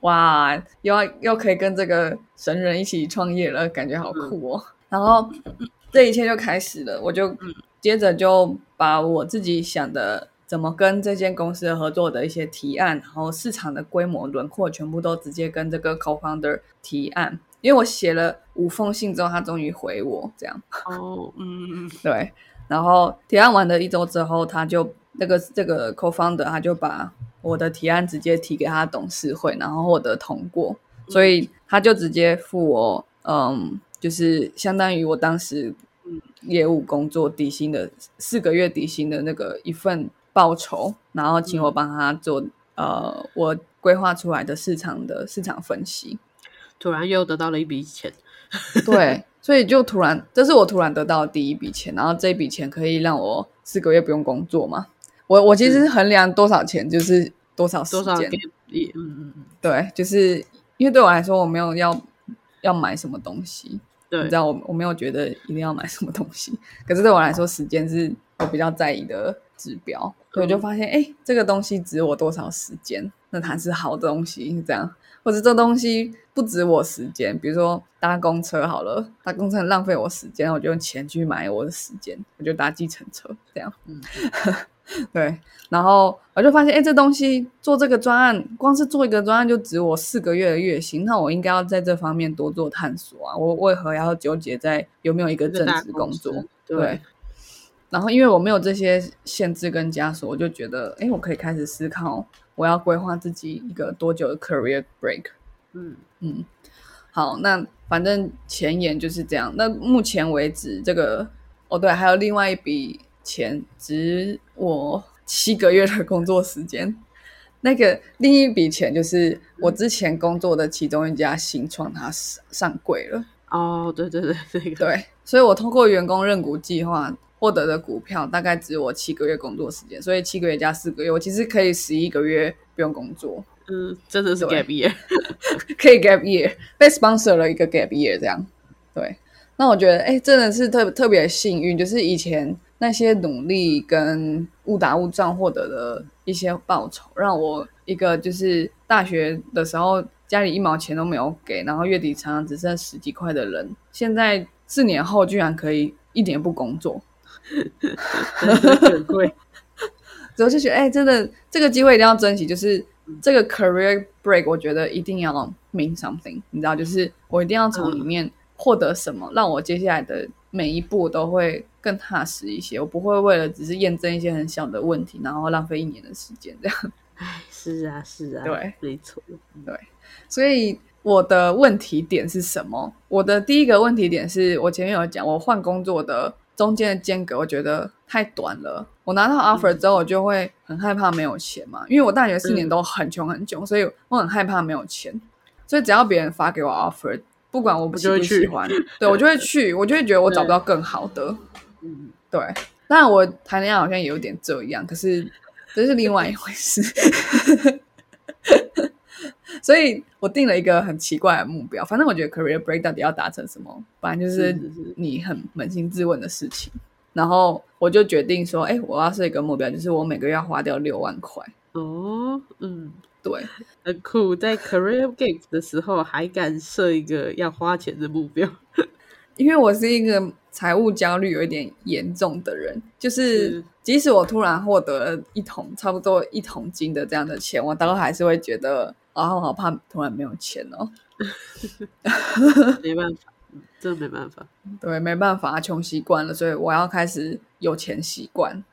哇，又要又可以跟这个神人一起创业了，感觉好酷哦。然后这一切就开始了，我就接着就把我自己想的怎么跟这间公司合作的一些提案，然后市场的规模轮廓，全部都直接跟这个 co-founder 提案。因为我写了五封信之后，他终于回我这样。哦，嗯嗯对，然后提案完的一周之后，他就那个这个 co-founder 他就把我的提案直接提给他董事会，然后获得通过，所以他就直接付我，嗯，就是相当于我当时嗯业务工作底薪的四个月底薪的那个一份报酬，然后请我帮他做呃我规划出来的市场的市场分析。突然又得到了一笔钱，对，所以就突然，这是我突然得到的第一笔钱，然后这笔钱可以让我四个月不用工作嘛。我我其实衡量多少钱就是多少时间，嗯嗯嗯，对，就是因为对我来说，我没有要要买什么东西。你知，道我我没有觉得一定要买什么东西，可是对我来说，时间是我比较在意的指标，所以我就发现，哎、这个东西值我多少时间，那它是好的东西，这样，或者这东西不值我时间，比如说搭公车好了，搭公车很浪费我时间，我就用钱去买我的时间，我就搭计程车这样。嗯，对，然后我就发现，哎，这东西做这个专案，光是做一个专案就值我四个月的月薪，那我应该要在这方面多做探索啊！我为何要纠结在有没有一个正职工作？对对，然后因为我没有这些限制跟枷锁，我就觉得，哎，我可以开始思考，我要规划自己一个多久的 career break。嗯嗯，好，那反正前言就是这样。那目前为止，这个哦对，还有另外一笔钱值我七个月的工作时间。那个另一笔钱就是我之前工作的其中一家新创，它上上柜了。哦，对对对，这个对，所以我通过员工认股计划获得的股票，大概值我七个月工作时间。所以七个月加四个月，我其实可以十一个月不用工作。嗯，真的是 gap year，可以 gap year，被 sponsor 了一个 gap year 这样。对，那我觉得哎，真的是特特别幸运，就是以前那些努力跟误打误撞获得的一些报酬，让我一个就是大学的时候家里一毛钱都没有给，然后月底常常只剩十几块的人，现在四年后居然可以一点不工作，很贵。所 以我就觉得，哎、真的这个机会一定要珍惜。就是这个 career break，我觉得一定要 mean something，你知道，就是我一定要从里面获得什么，让我接下来的每一步都会更踏实一些。我不会为了只是验证一些很小的问题，然后浪费一年的时间这样。是啊，是啊，对，没错。对所以我的问题点是什么？我的第一个问题点是我前面有讲，我换工作的中间的间隔，我觉得太短了。我拿到 offer 之后，我就会很害怕没有钱嘛，因为我大学四年都很穷很穷，所以我很害怕没有钱。所以只要别人发给我 offer，不管我不就不喜欢，对我就会去，我就会觉得我找不到更好的。嗯，对，当然我谈恋爱好像也有点这样，可是这是另外一回事。所以我定了一个很奇怪的目标，反正我觉得 career break 到底要达成什么，反正就是你很扪心自问的事情。然后我就决定说，哎，我要设一个目标，就是我每个月要花掉六万块。哦，嗯，对，很酷。在 career gate 的时候还敢设一个要花钱的目标，因为我是一个财务焦虑有一点严重的人，就是是即使我突然获得了一桶差不多一桶金的这样的钱，我都还是会觉得啊，我好怕突然没有钱哦。没办法，嗯真的没办法。对，没办法，穷习惯了，所以我要开始有钱习惯。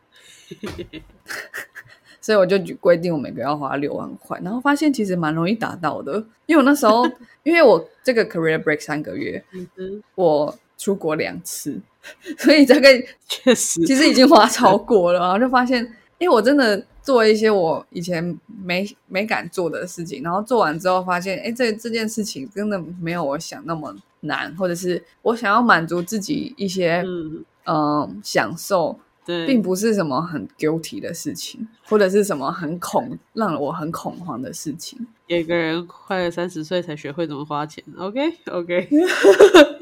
所以我就规定我每个月要花六万块，然后发现其实蛮容易达到的，因为我那时候 因为我这个 career break 三个月，嗯，我出国两次，所以大概确实，其实已经花超过了，然后就发现，因为我真的做一些我以前没没敢做的事情，然后做完之后发现，哎，这这件事情真的没有我想那么难，或者是我想要满足自己一些嗯，嗯、呃享受，对，并不是什么很 guilty 的事情，或者是什么很恐让我很恐慌的事情。有个人快了三十岁才学会怎么花钱。OK OK，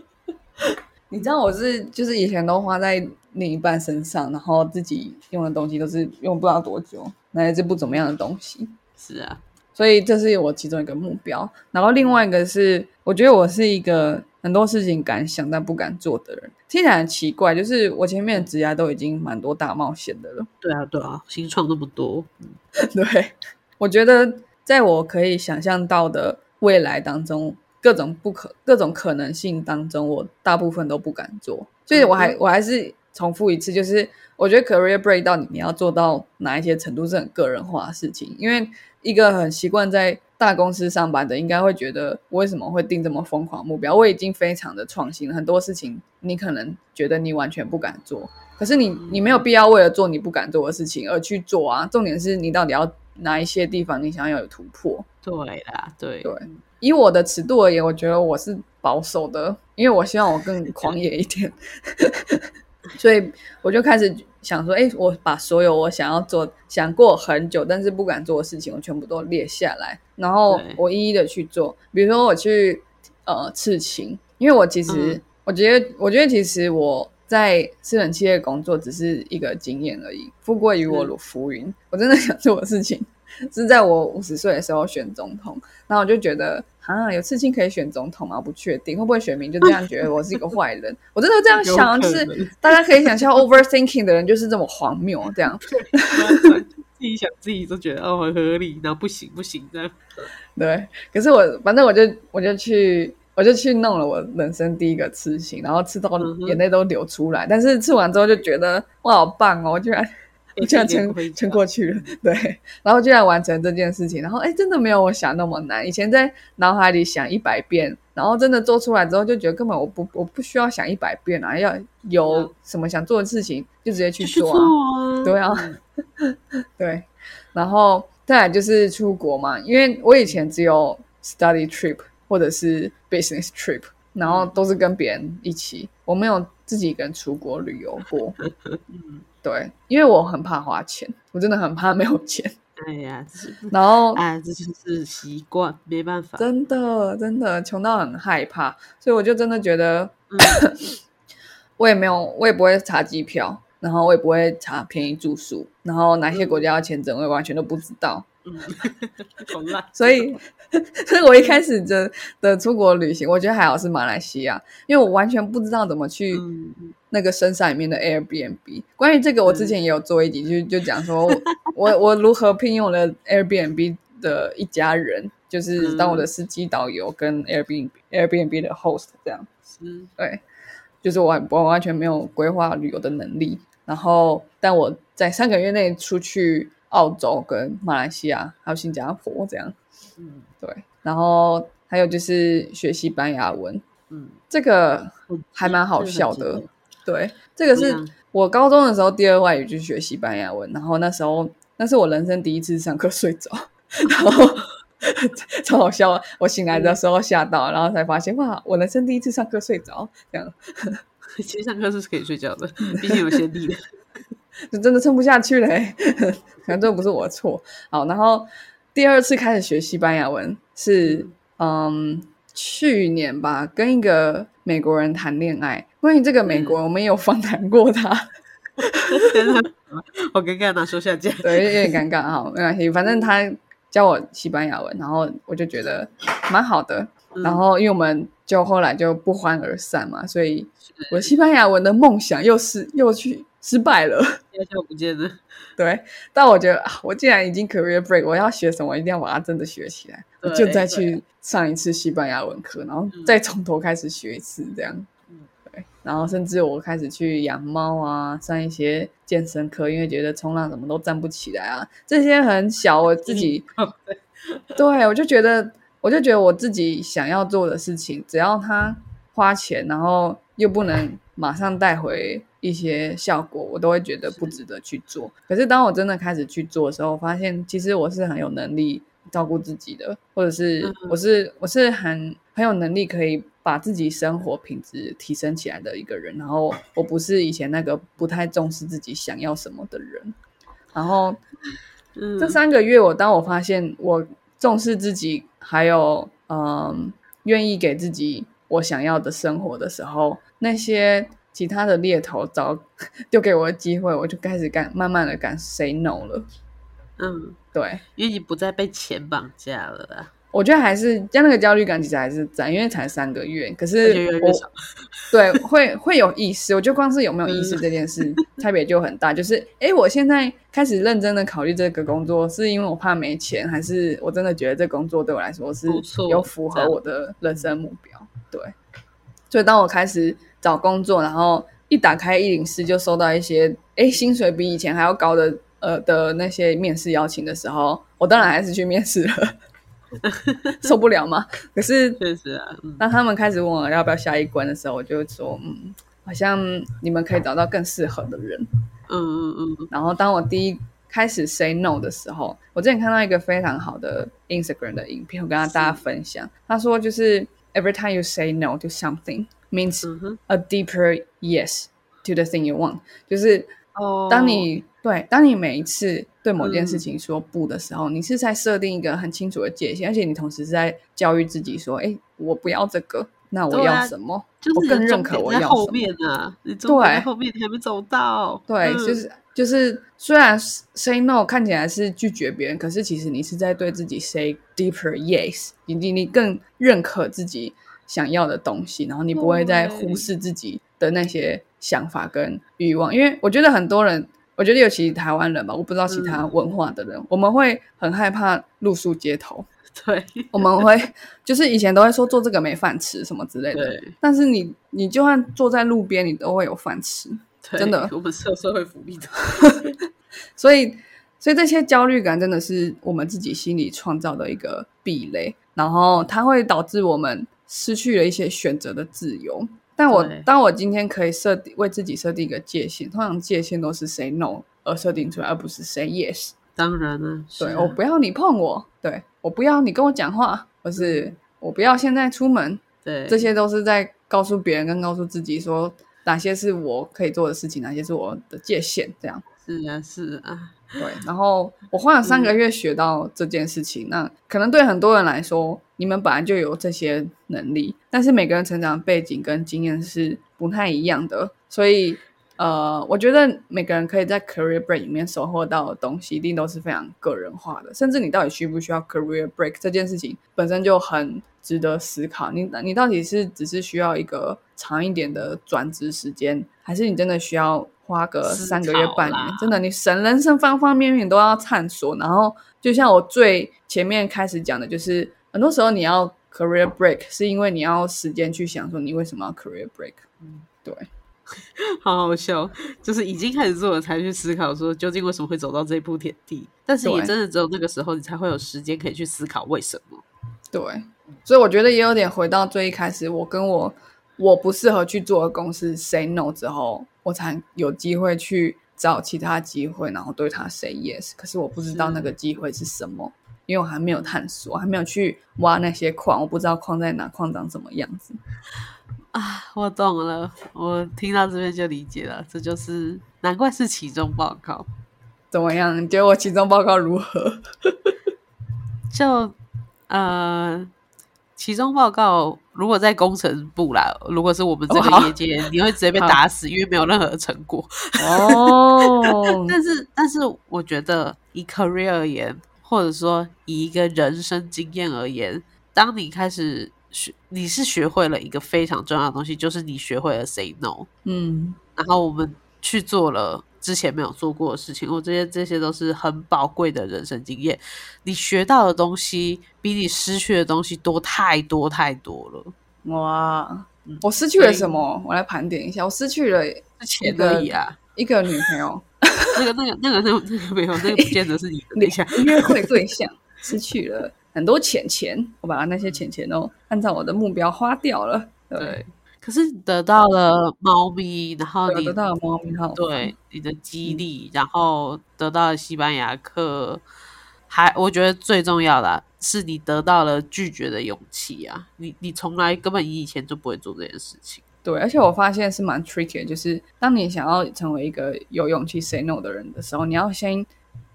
你知道我是就是以前都花在另一半身上，然后自己用的东西都是用不知道多久，那也是不怎么样的东西。是啊，所以这是我其中一个目标。然后另外一个是，我觉得我是一个很多事情敢想但不敢做的人。听起来很奇怪，就是我前面的职涯都已经蛮多大冒险的了。对啊，对啊，新创那么多，对，我觉得在我可以想象到的未来当中，各种不可各种可能性当中，我大部分都不敢做。所以我还我还是重复一次，就是我觉得 career break 到底你要做到哪一些程度是很个人化的事情，因为一个很习惯在大公司上班的，应该会觉得为什么会定这么疯狂目标？我已经非常的创新了，很多事情你可能觉得你完全不敢做，可是你你没有必要为了做你不敢做的事情而去做啊。重点是你到底要哪一些地方你想要有突破？对啦，对对以我的尺度而言，我觉得我是保守的，因为我希望我更狂野一点，所以我就开始想说，哎，我把所有我想要做、想过很久但是不敢做的事情，我全部都列下来，然后我一一的去做。比如说，我去呃刺青，因为我其实、嗯我觉得，我觉得其实我在私人企业工作只是一个经验而已，富贵于我如浮云。我真的想做的事情 是在我五十岁的时候选总统，然后我就觉得啊，有刺青可以选总统吗？不确定会不会选民就这样觉得我是一个坏人。我真的这样想，就是大家可以想象，overthinking 的人就是这么荒谬，这样。自己想自己都觉得哦很合理，然后不行不行这样。对，可是我反正我就我就去我就去弄了我人生第一个刺青，然后刺到眼泪都流出来，但是刺完之后就觉得哇好棒哦，我居然我居然撑撑过去了，对，然后居然完成这件事情，然后哎真的没有我想那么难，以前在脑海里想一百遍，然后真的做出来之后就觉得根本我不我不需要想一百遍啊，要有嗯什么想做的事情就直接去做做啊，啊，对啊，对，然后再来就是出国嘛，因为我以前只有 study trip 或者是 business trip，然后都是跟别人一起，我没有自己一个人出国旅游过。嗯，对，因为我很怕花钱，我真的很怕没有钱。哎呀，然后哎，这就是习惯，没办法。真的真的穷到很害怕，所以我就真的觉得，我也没有，我也不会查机票，然后我也不会查便宜住宿，然后哪些国家要签证，我也完全都不知道。嗯，好烂。所以 所以我一开始的的出国旅行，我觉得还好是马来西亚，因为我完全不知道怎么去那个深山里面的 Airbnb。关于这个，我之前也有做一集，就就讲说我我我如何聘用了 Airbnb 的一家人，就是当我的司机、导游跟 Airbnb Airbnb 的 host 这样。是对，就是我我完全没有规划旅游的能力，然后但我在三个月内出去澳洲、跟马来西亚还有新加坡这样。嗯对，然后还有就是学西班牙文，嗯，这个还蛮好笑的。对，这个是我高中的时候第二外语就是学西班牙文，然后那时候那是我人生第一次上课睡着，然后 超好笑啊。我醒来的时候吓到，然后才发现哇，我人生第一次上课睡着，这样 其实上课是可以睡觉的，毕竟有先例的。就真的撑不下去嘞。可能这不是我的错。好，然后第二次开始学西班牙文是嗯去年吧，跟一个美国人谈恋爱。关于这个美国，我们也有访谈过他，好尴尬，拿手下架。对，有点尴尬哈，没关系，反正他教我西班牙文，然后我就觉得蛮好的。嗯然后因为我们就后来就不欢而散嘛，所以我西班牙文的梦想又失又去失败了。家教不见了。对，但我觉得啊，我既然已经 career break，我要学什么，一定要把它真的学起来。我就再去上一次西班牙文课，然后嗯再从头开始学一次，这样然后甚至我开始去养猫啊，上一些健身课，因为觉得冲浪什么都站不起来啊，这些很小，我自己哦对。对我就觉得，我就觉得我自己想要做的事情，只要他花钱，然后又不能马上带回一些效果，我都会觉得不值得去做。可是当我真的开始去做的时候，我发现其实我是很有能力照顾自己的，或者是嗯。我是我是很很有能力可以把自己生活品质提升起来的一个人。然后我不是以前那个不太重视自己想要什么的人。然后嗯，这三个月，我当我发现我重视自己，还有嗯，愿意给自己我想要的生活的时候，那些其他的猎头找 丢给我的机会，我就开始敢慢慢的敢 say no 了。嗯，对，因为你不再被钱绑架了啊，我觉得还是将那个焦虑感其实还是在，因为才三个月，可是我。对，会会有意识。我觉得光是有没有意识这件事 差别就很大。就是，诶，我现在开始认真的考虑这个工作，是因为我怕没钱，还是我真的觉得这工作对我来说是有符合我的人生目标？对。所以当我开始找工作，然后一打开一零四就收到一些，诶，薪水比以前还要高的呃的那些面试邀请的时候，我当然还是去面试了，受不了嘛。可是确实啊，嗯当他们开始问我要不要下一关的时候，我就会说，嗯，好像你们可以找到更适合的人。嗯嗯嗯然后当我第一开始 say no 的时候，我之前看到一个非常好的 Instagram 的影片，我跟大家分享。他说就是 every time you say no to something means，a deeper yes to the thing you want，就是哦，当你对，当你每一次对某件事嗯情说不的时候，你是在设定一个很清楚的界限，而且你同时是在教育自己说，哎，我不要这个，那我要什么？就是你的我更认可我要什么后面啊，你终点在对后面，你还没走到。对，嗯就是就是，虽然 say no 看起来是拒绝别人，可是其实你是在对自己 say deeper yes，你你你更认可自己想要的东西，然后你不会再忽视自己的那些想法跟欲望，因为我觉得很多人。我觉得尤其台湾人吧，我不知道其他嗯。文化的人，我们会很害怕露宿街头，对。我们会就是以前都会说做这个没饭吃什么之类的，对。但是你你就算坐在路边，你都会有饭吃，对，真的。我们是有社会福利的。所以，所以这些焦虑感真的是我们自己心里创造的一个壁垒，然后它会导致我们失去了一些选择的自由。但我对当我今天可以设定为自己设定一个界限，通常界限都是 say no 而设定出来，而不是 say yes。当然了，是对、啊我不要你碰我，对我不要你跟我讲话，或是我不要现在出门，对这些都是在告诉别人跟告诉自己说哪些是我可以做的事情，哪些是我的界限，这样。是啊是啊，对，然后我花了三个月学到这件事情，那可能对很多人来说，你们本来就有这些能力，但是每个人成长背景跟经验是不太一样的，所以呃，我觉得每个人可以在 career break 里面收获到的东西，一定都是非常个人化的，甚至你到底需不需要 career break 这件事情本身就很值得思考。你你到底是只是需要一个长一点的转职时间，还是你真的需要花个三个月、半年？真的，你神人生方方面面都要探索。然后，就像我最前面开始讲的，就是很多时候你要 career break，是因为你要时间去想说你为什么要 career break。嗯对，好好笑，就是已经开始做了，才去思考说究竟为什么会走到这一步田地。但是也真的只有那个时候，你才会有时间可以去思考为什么。对，所以我觉得也有点回到最一开始，我跟我我不适合去做的公司 say no 之后，我才有机会去找其他机会，然后对他 say yes。可是我不知道那个机会是什么，因为我还没有探索，还没有去挖那些矿，我不知道矿在哪，矿长什么样子。啊，我懂了，我听到这边就理解了，这就是难怪是期中报告。怎么样？你觉得我期中报告如何？就呃，期中报告如果在工程部啦，如果是我们这个业界，你会直接被打死，因为没有任何成果。哦，但是，但是我觉得以 career 而言，或者说以一个人生经验而言，当你开始学，你是学会了一个非常重要的东西，就是你学会了 say no。嗯，然后我们去做了之前没有做过的事情，我这些这些都是很宝贵的人生经验。你学到的东西比你失去的东西多太多太多了。哇嗯，我失去了什么？我来盘点一下，我失去了是钱而已啊，一个女朋友。那个、那个、那个、那个、那个没有，那个不见得是你的。等一下，约会对象，失去了很多钱钱，我把那些钱钱都按照我的目标花掉了。对，对。可是你得到了猫咪，然后你得到了猫咪号，对你的激励，然后得到了西班牙课，还我觉得最重要的啊、是你得到了拒绝的勇气啊！你你从来根本你以前就不会做这件事情。对，而且我发现是蛮 tricky，的就是当你想要成为一个有勇气 say no 的人的时候，你要先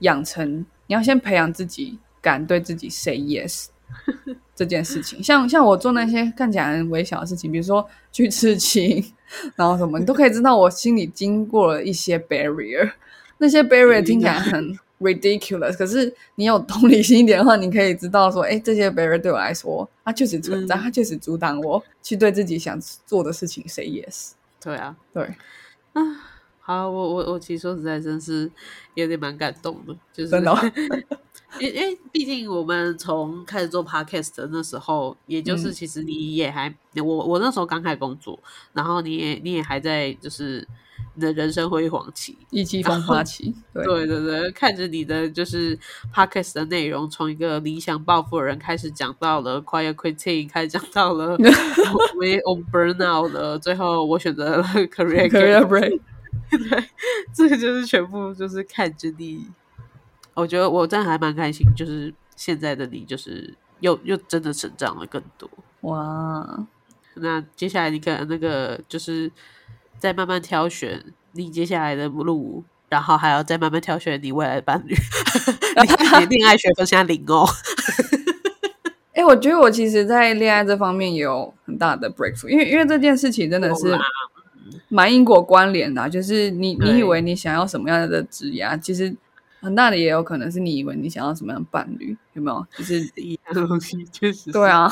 养成，你要先培养自己敢对自己 say yes 这件事情。像像我做那些看起来很微小的事情，比如说去刺青，然后什么，你都可以知道我心里经过了一些 barrier，那些 barrier 听起来很 ridiculous，可是你有同理心一点的话，你可以知道说，哎，这些 barrier 对我来说，它确实存在，嗯。它确实阻挡我去对自己想做的事情 say yes。对啊，对，好，我我我其实说实在真是有点蛮感动的，就是真的哦 因因为毕竟我们从开始做 podcast 的那时候，也就是嗯其实你也还、我我那时候刚开始工作，然后你也你也还在就是你的人生辉煌期，意气风发期，对。对对对，看着你的就是 podcast 的内容，从一个理想抱负的人开始讲到了 quiet quitting，开始讲到了 we on burnout 了，最后我选择了 career career break，对，这个就是全部就是看着你，我觉得我真的还蛮开心，就是现在的你，就是又又真的成长了更多。哇，那接下来你可能那个就是再慢慢挑选你接下来的路，然后还要再慢慢挑选你未来的伴侣。你恋爱学分现在零哦，哎、我觉得我其实，在恋爱这方面也有很大的 breakthrough，因为因为这件事情真的是蛮因果关联的啊、就是你你以为你想要什么样的职业，其实很大的也有可能是你以为你想要什么样的伴侣，有没有？就是 一样的东西，确实对啊，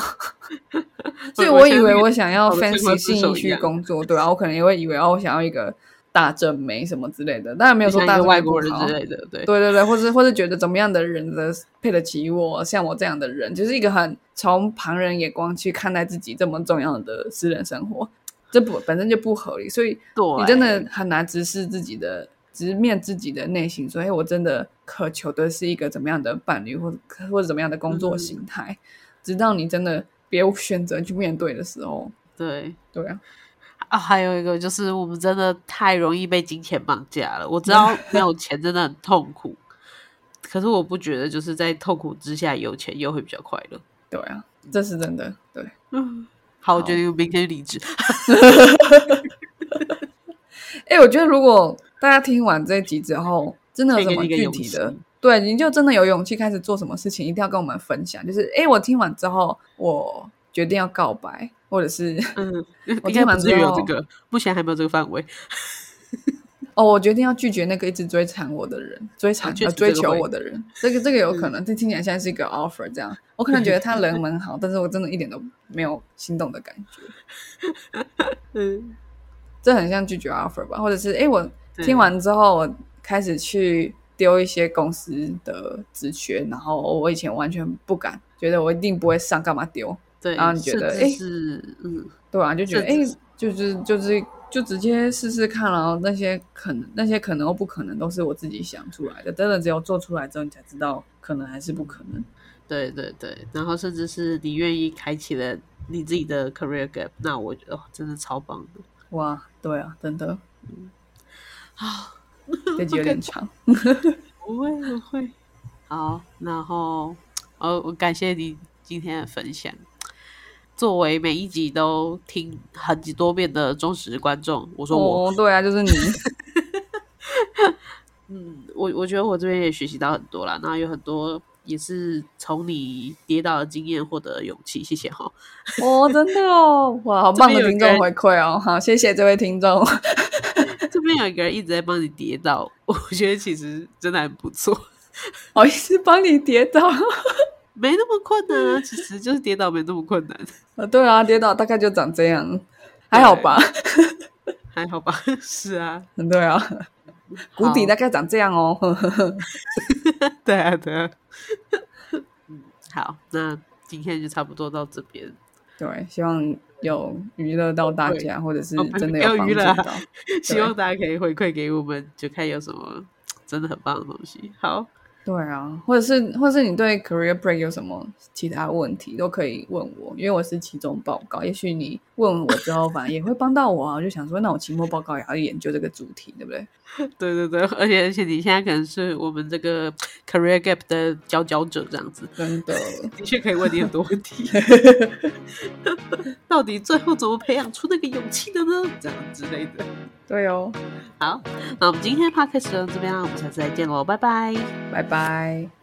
所以我我以为我想要好的生活 fancy 信义区之手一样工作，对啊，我可能也会以为哦，我想要一个大正妹什么之类的，当然没有说大外国人之类的，对对对对，或是或是觉得怎么样的人的配得起我，像我这样的人，就是一个很从旁人眼光去看待自己这么重要的私人生活，这不本身就不合理，所以，你真的很难直视自己的。直面自己的内心，所以我真的渴求的是一个怎么样的伴侣，或者或者怎么样的工作形态，直到你真的别无选择去面对的时候，对。对啊，啊，还有一个就是我们真的太容易被金钱绑架了。我知道没有钱真的很痛苦，可是我不觉得就是在痛苦之下有钱又会比较快乐。对啊，这是真的，对。嗯，好，我好决定明天离职。哎、我觉得如果大家听完这一集之后，真的有什么具体的气，对，你就真的有勇气开始做什么事情，一定要跟我们分享。就是，哎、我听完之后，我决定要告白，或者是嗯，我听完之后有这个，目前还没有这个范围。哦，我决定要拒绝那个一直追缠我的人，追缠、啊追求我的人。这个这个有可能，这听起来像是一个 offer 这样。我可能觉得他人蛮好，但是我真的一点都没有心动的感觉。嗯，这很像拒绝 offer 吧，或者是哎、诶我对听完之后，我开始去丢一些公司的职缺，然后我以前完全不敢，觉得我一定不会上，干嘛丢？对，然后你觉得甚至诶？是嗯，对啊，就觉得哎、就是就是就直接试试看然后那些可能那些可能或不可能都是我自己想出来的，真的只有做出来之后，你才知道可能还是不可能。对对对，然后甚至是你愿意开启了你自己的 career gap，那我觉得、哦、真的超棒的。哇，对啊，真的啊，这集有点长。不会不会。好，然后哦，我感谢你今天的分享。作为每一集都听很多遍的忠实观众，我说我，哦，对啊，就是你，嗯，我我觉得我这边也学习到很多啦，然后有很多也是从你跌倒的经验获得勇气，谢谢哈。哦，真的哦，哇，好棒的听众回馈哦，好，谢谢这位听众。有一个人一直在帮你跌倒，我觉得其实真的很不错，好意思帮你跌倒。没那么困难啊，其实就是跌倒没那么困难，啊，对啊，跌倒大概就长这样，还好吧？还好吧？是啊，对啊，谷底大概长这样哦。对啊，对啊。嗯，好，那今天就差不多到这边。对，希望有娱乐到大家，或者是哦真的不要娱乐啊帮助到。希望大家可以回馈给我们，就看有什么真的很棒的东西。好，对啊，或者是或者是你对 career break 有什么其他问题，都可以问我，因为我是期中报告，也许你问我之后，反而也会帮到我啊。我就想说，那我期末报告也要研究这个主题，对不对？对对对，而且而且你现在可能是我们这个 career gap 的佼佼者，这样子，真的，的确可以问你很多问题。到底最后怎么培养出那个勇气的呢？这样之类的。对哦，好，那我们今天的 podcast 就到这边啦，我们下次再见喽，拜拜。拜拜。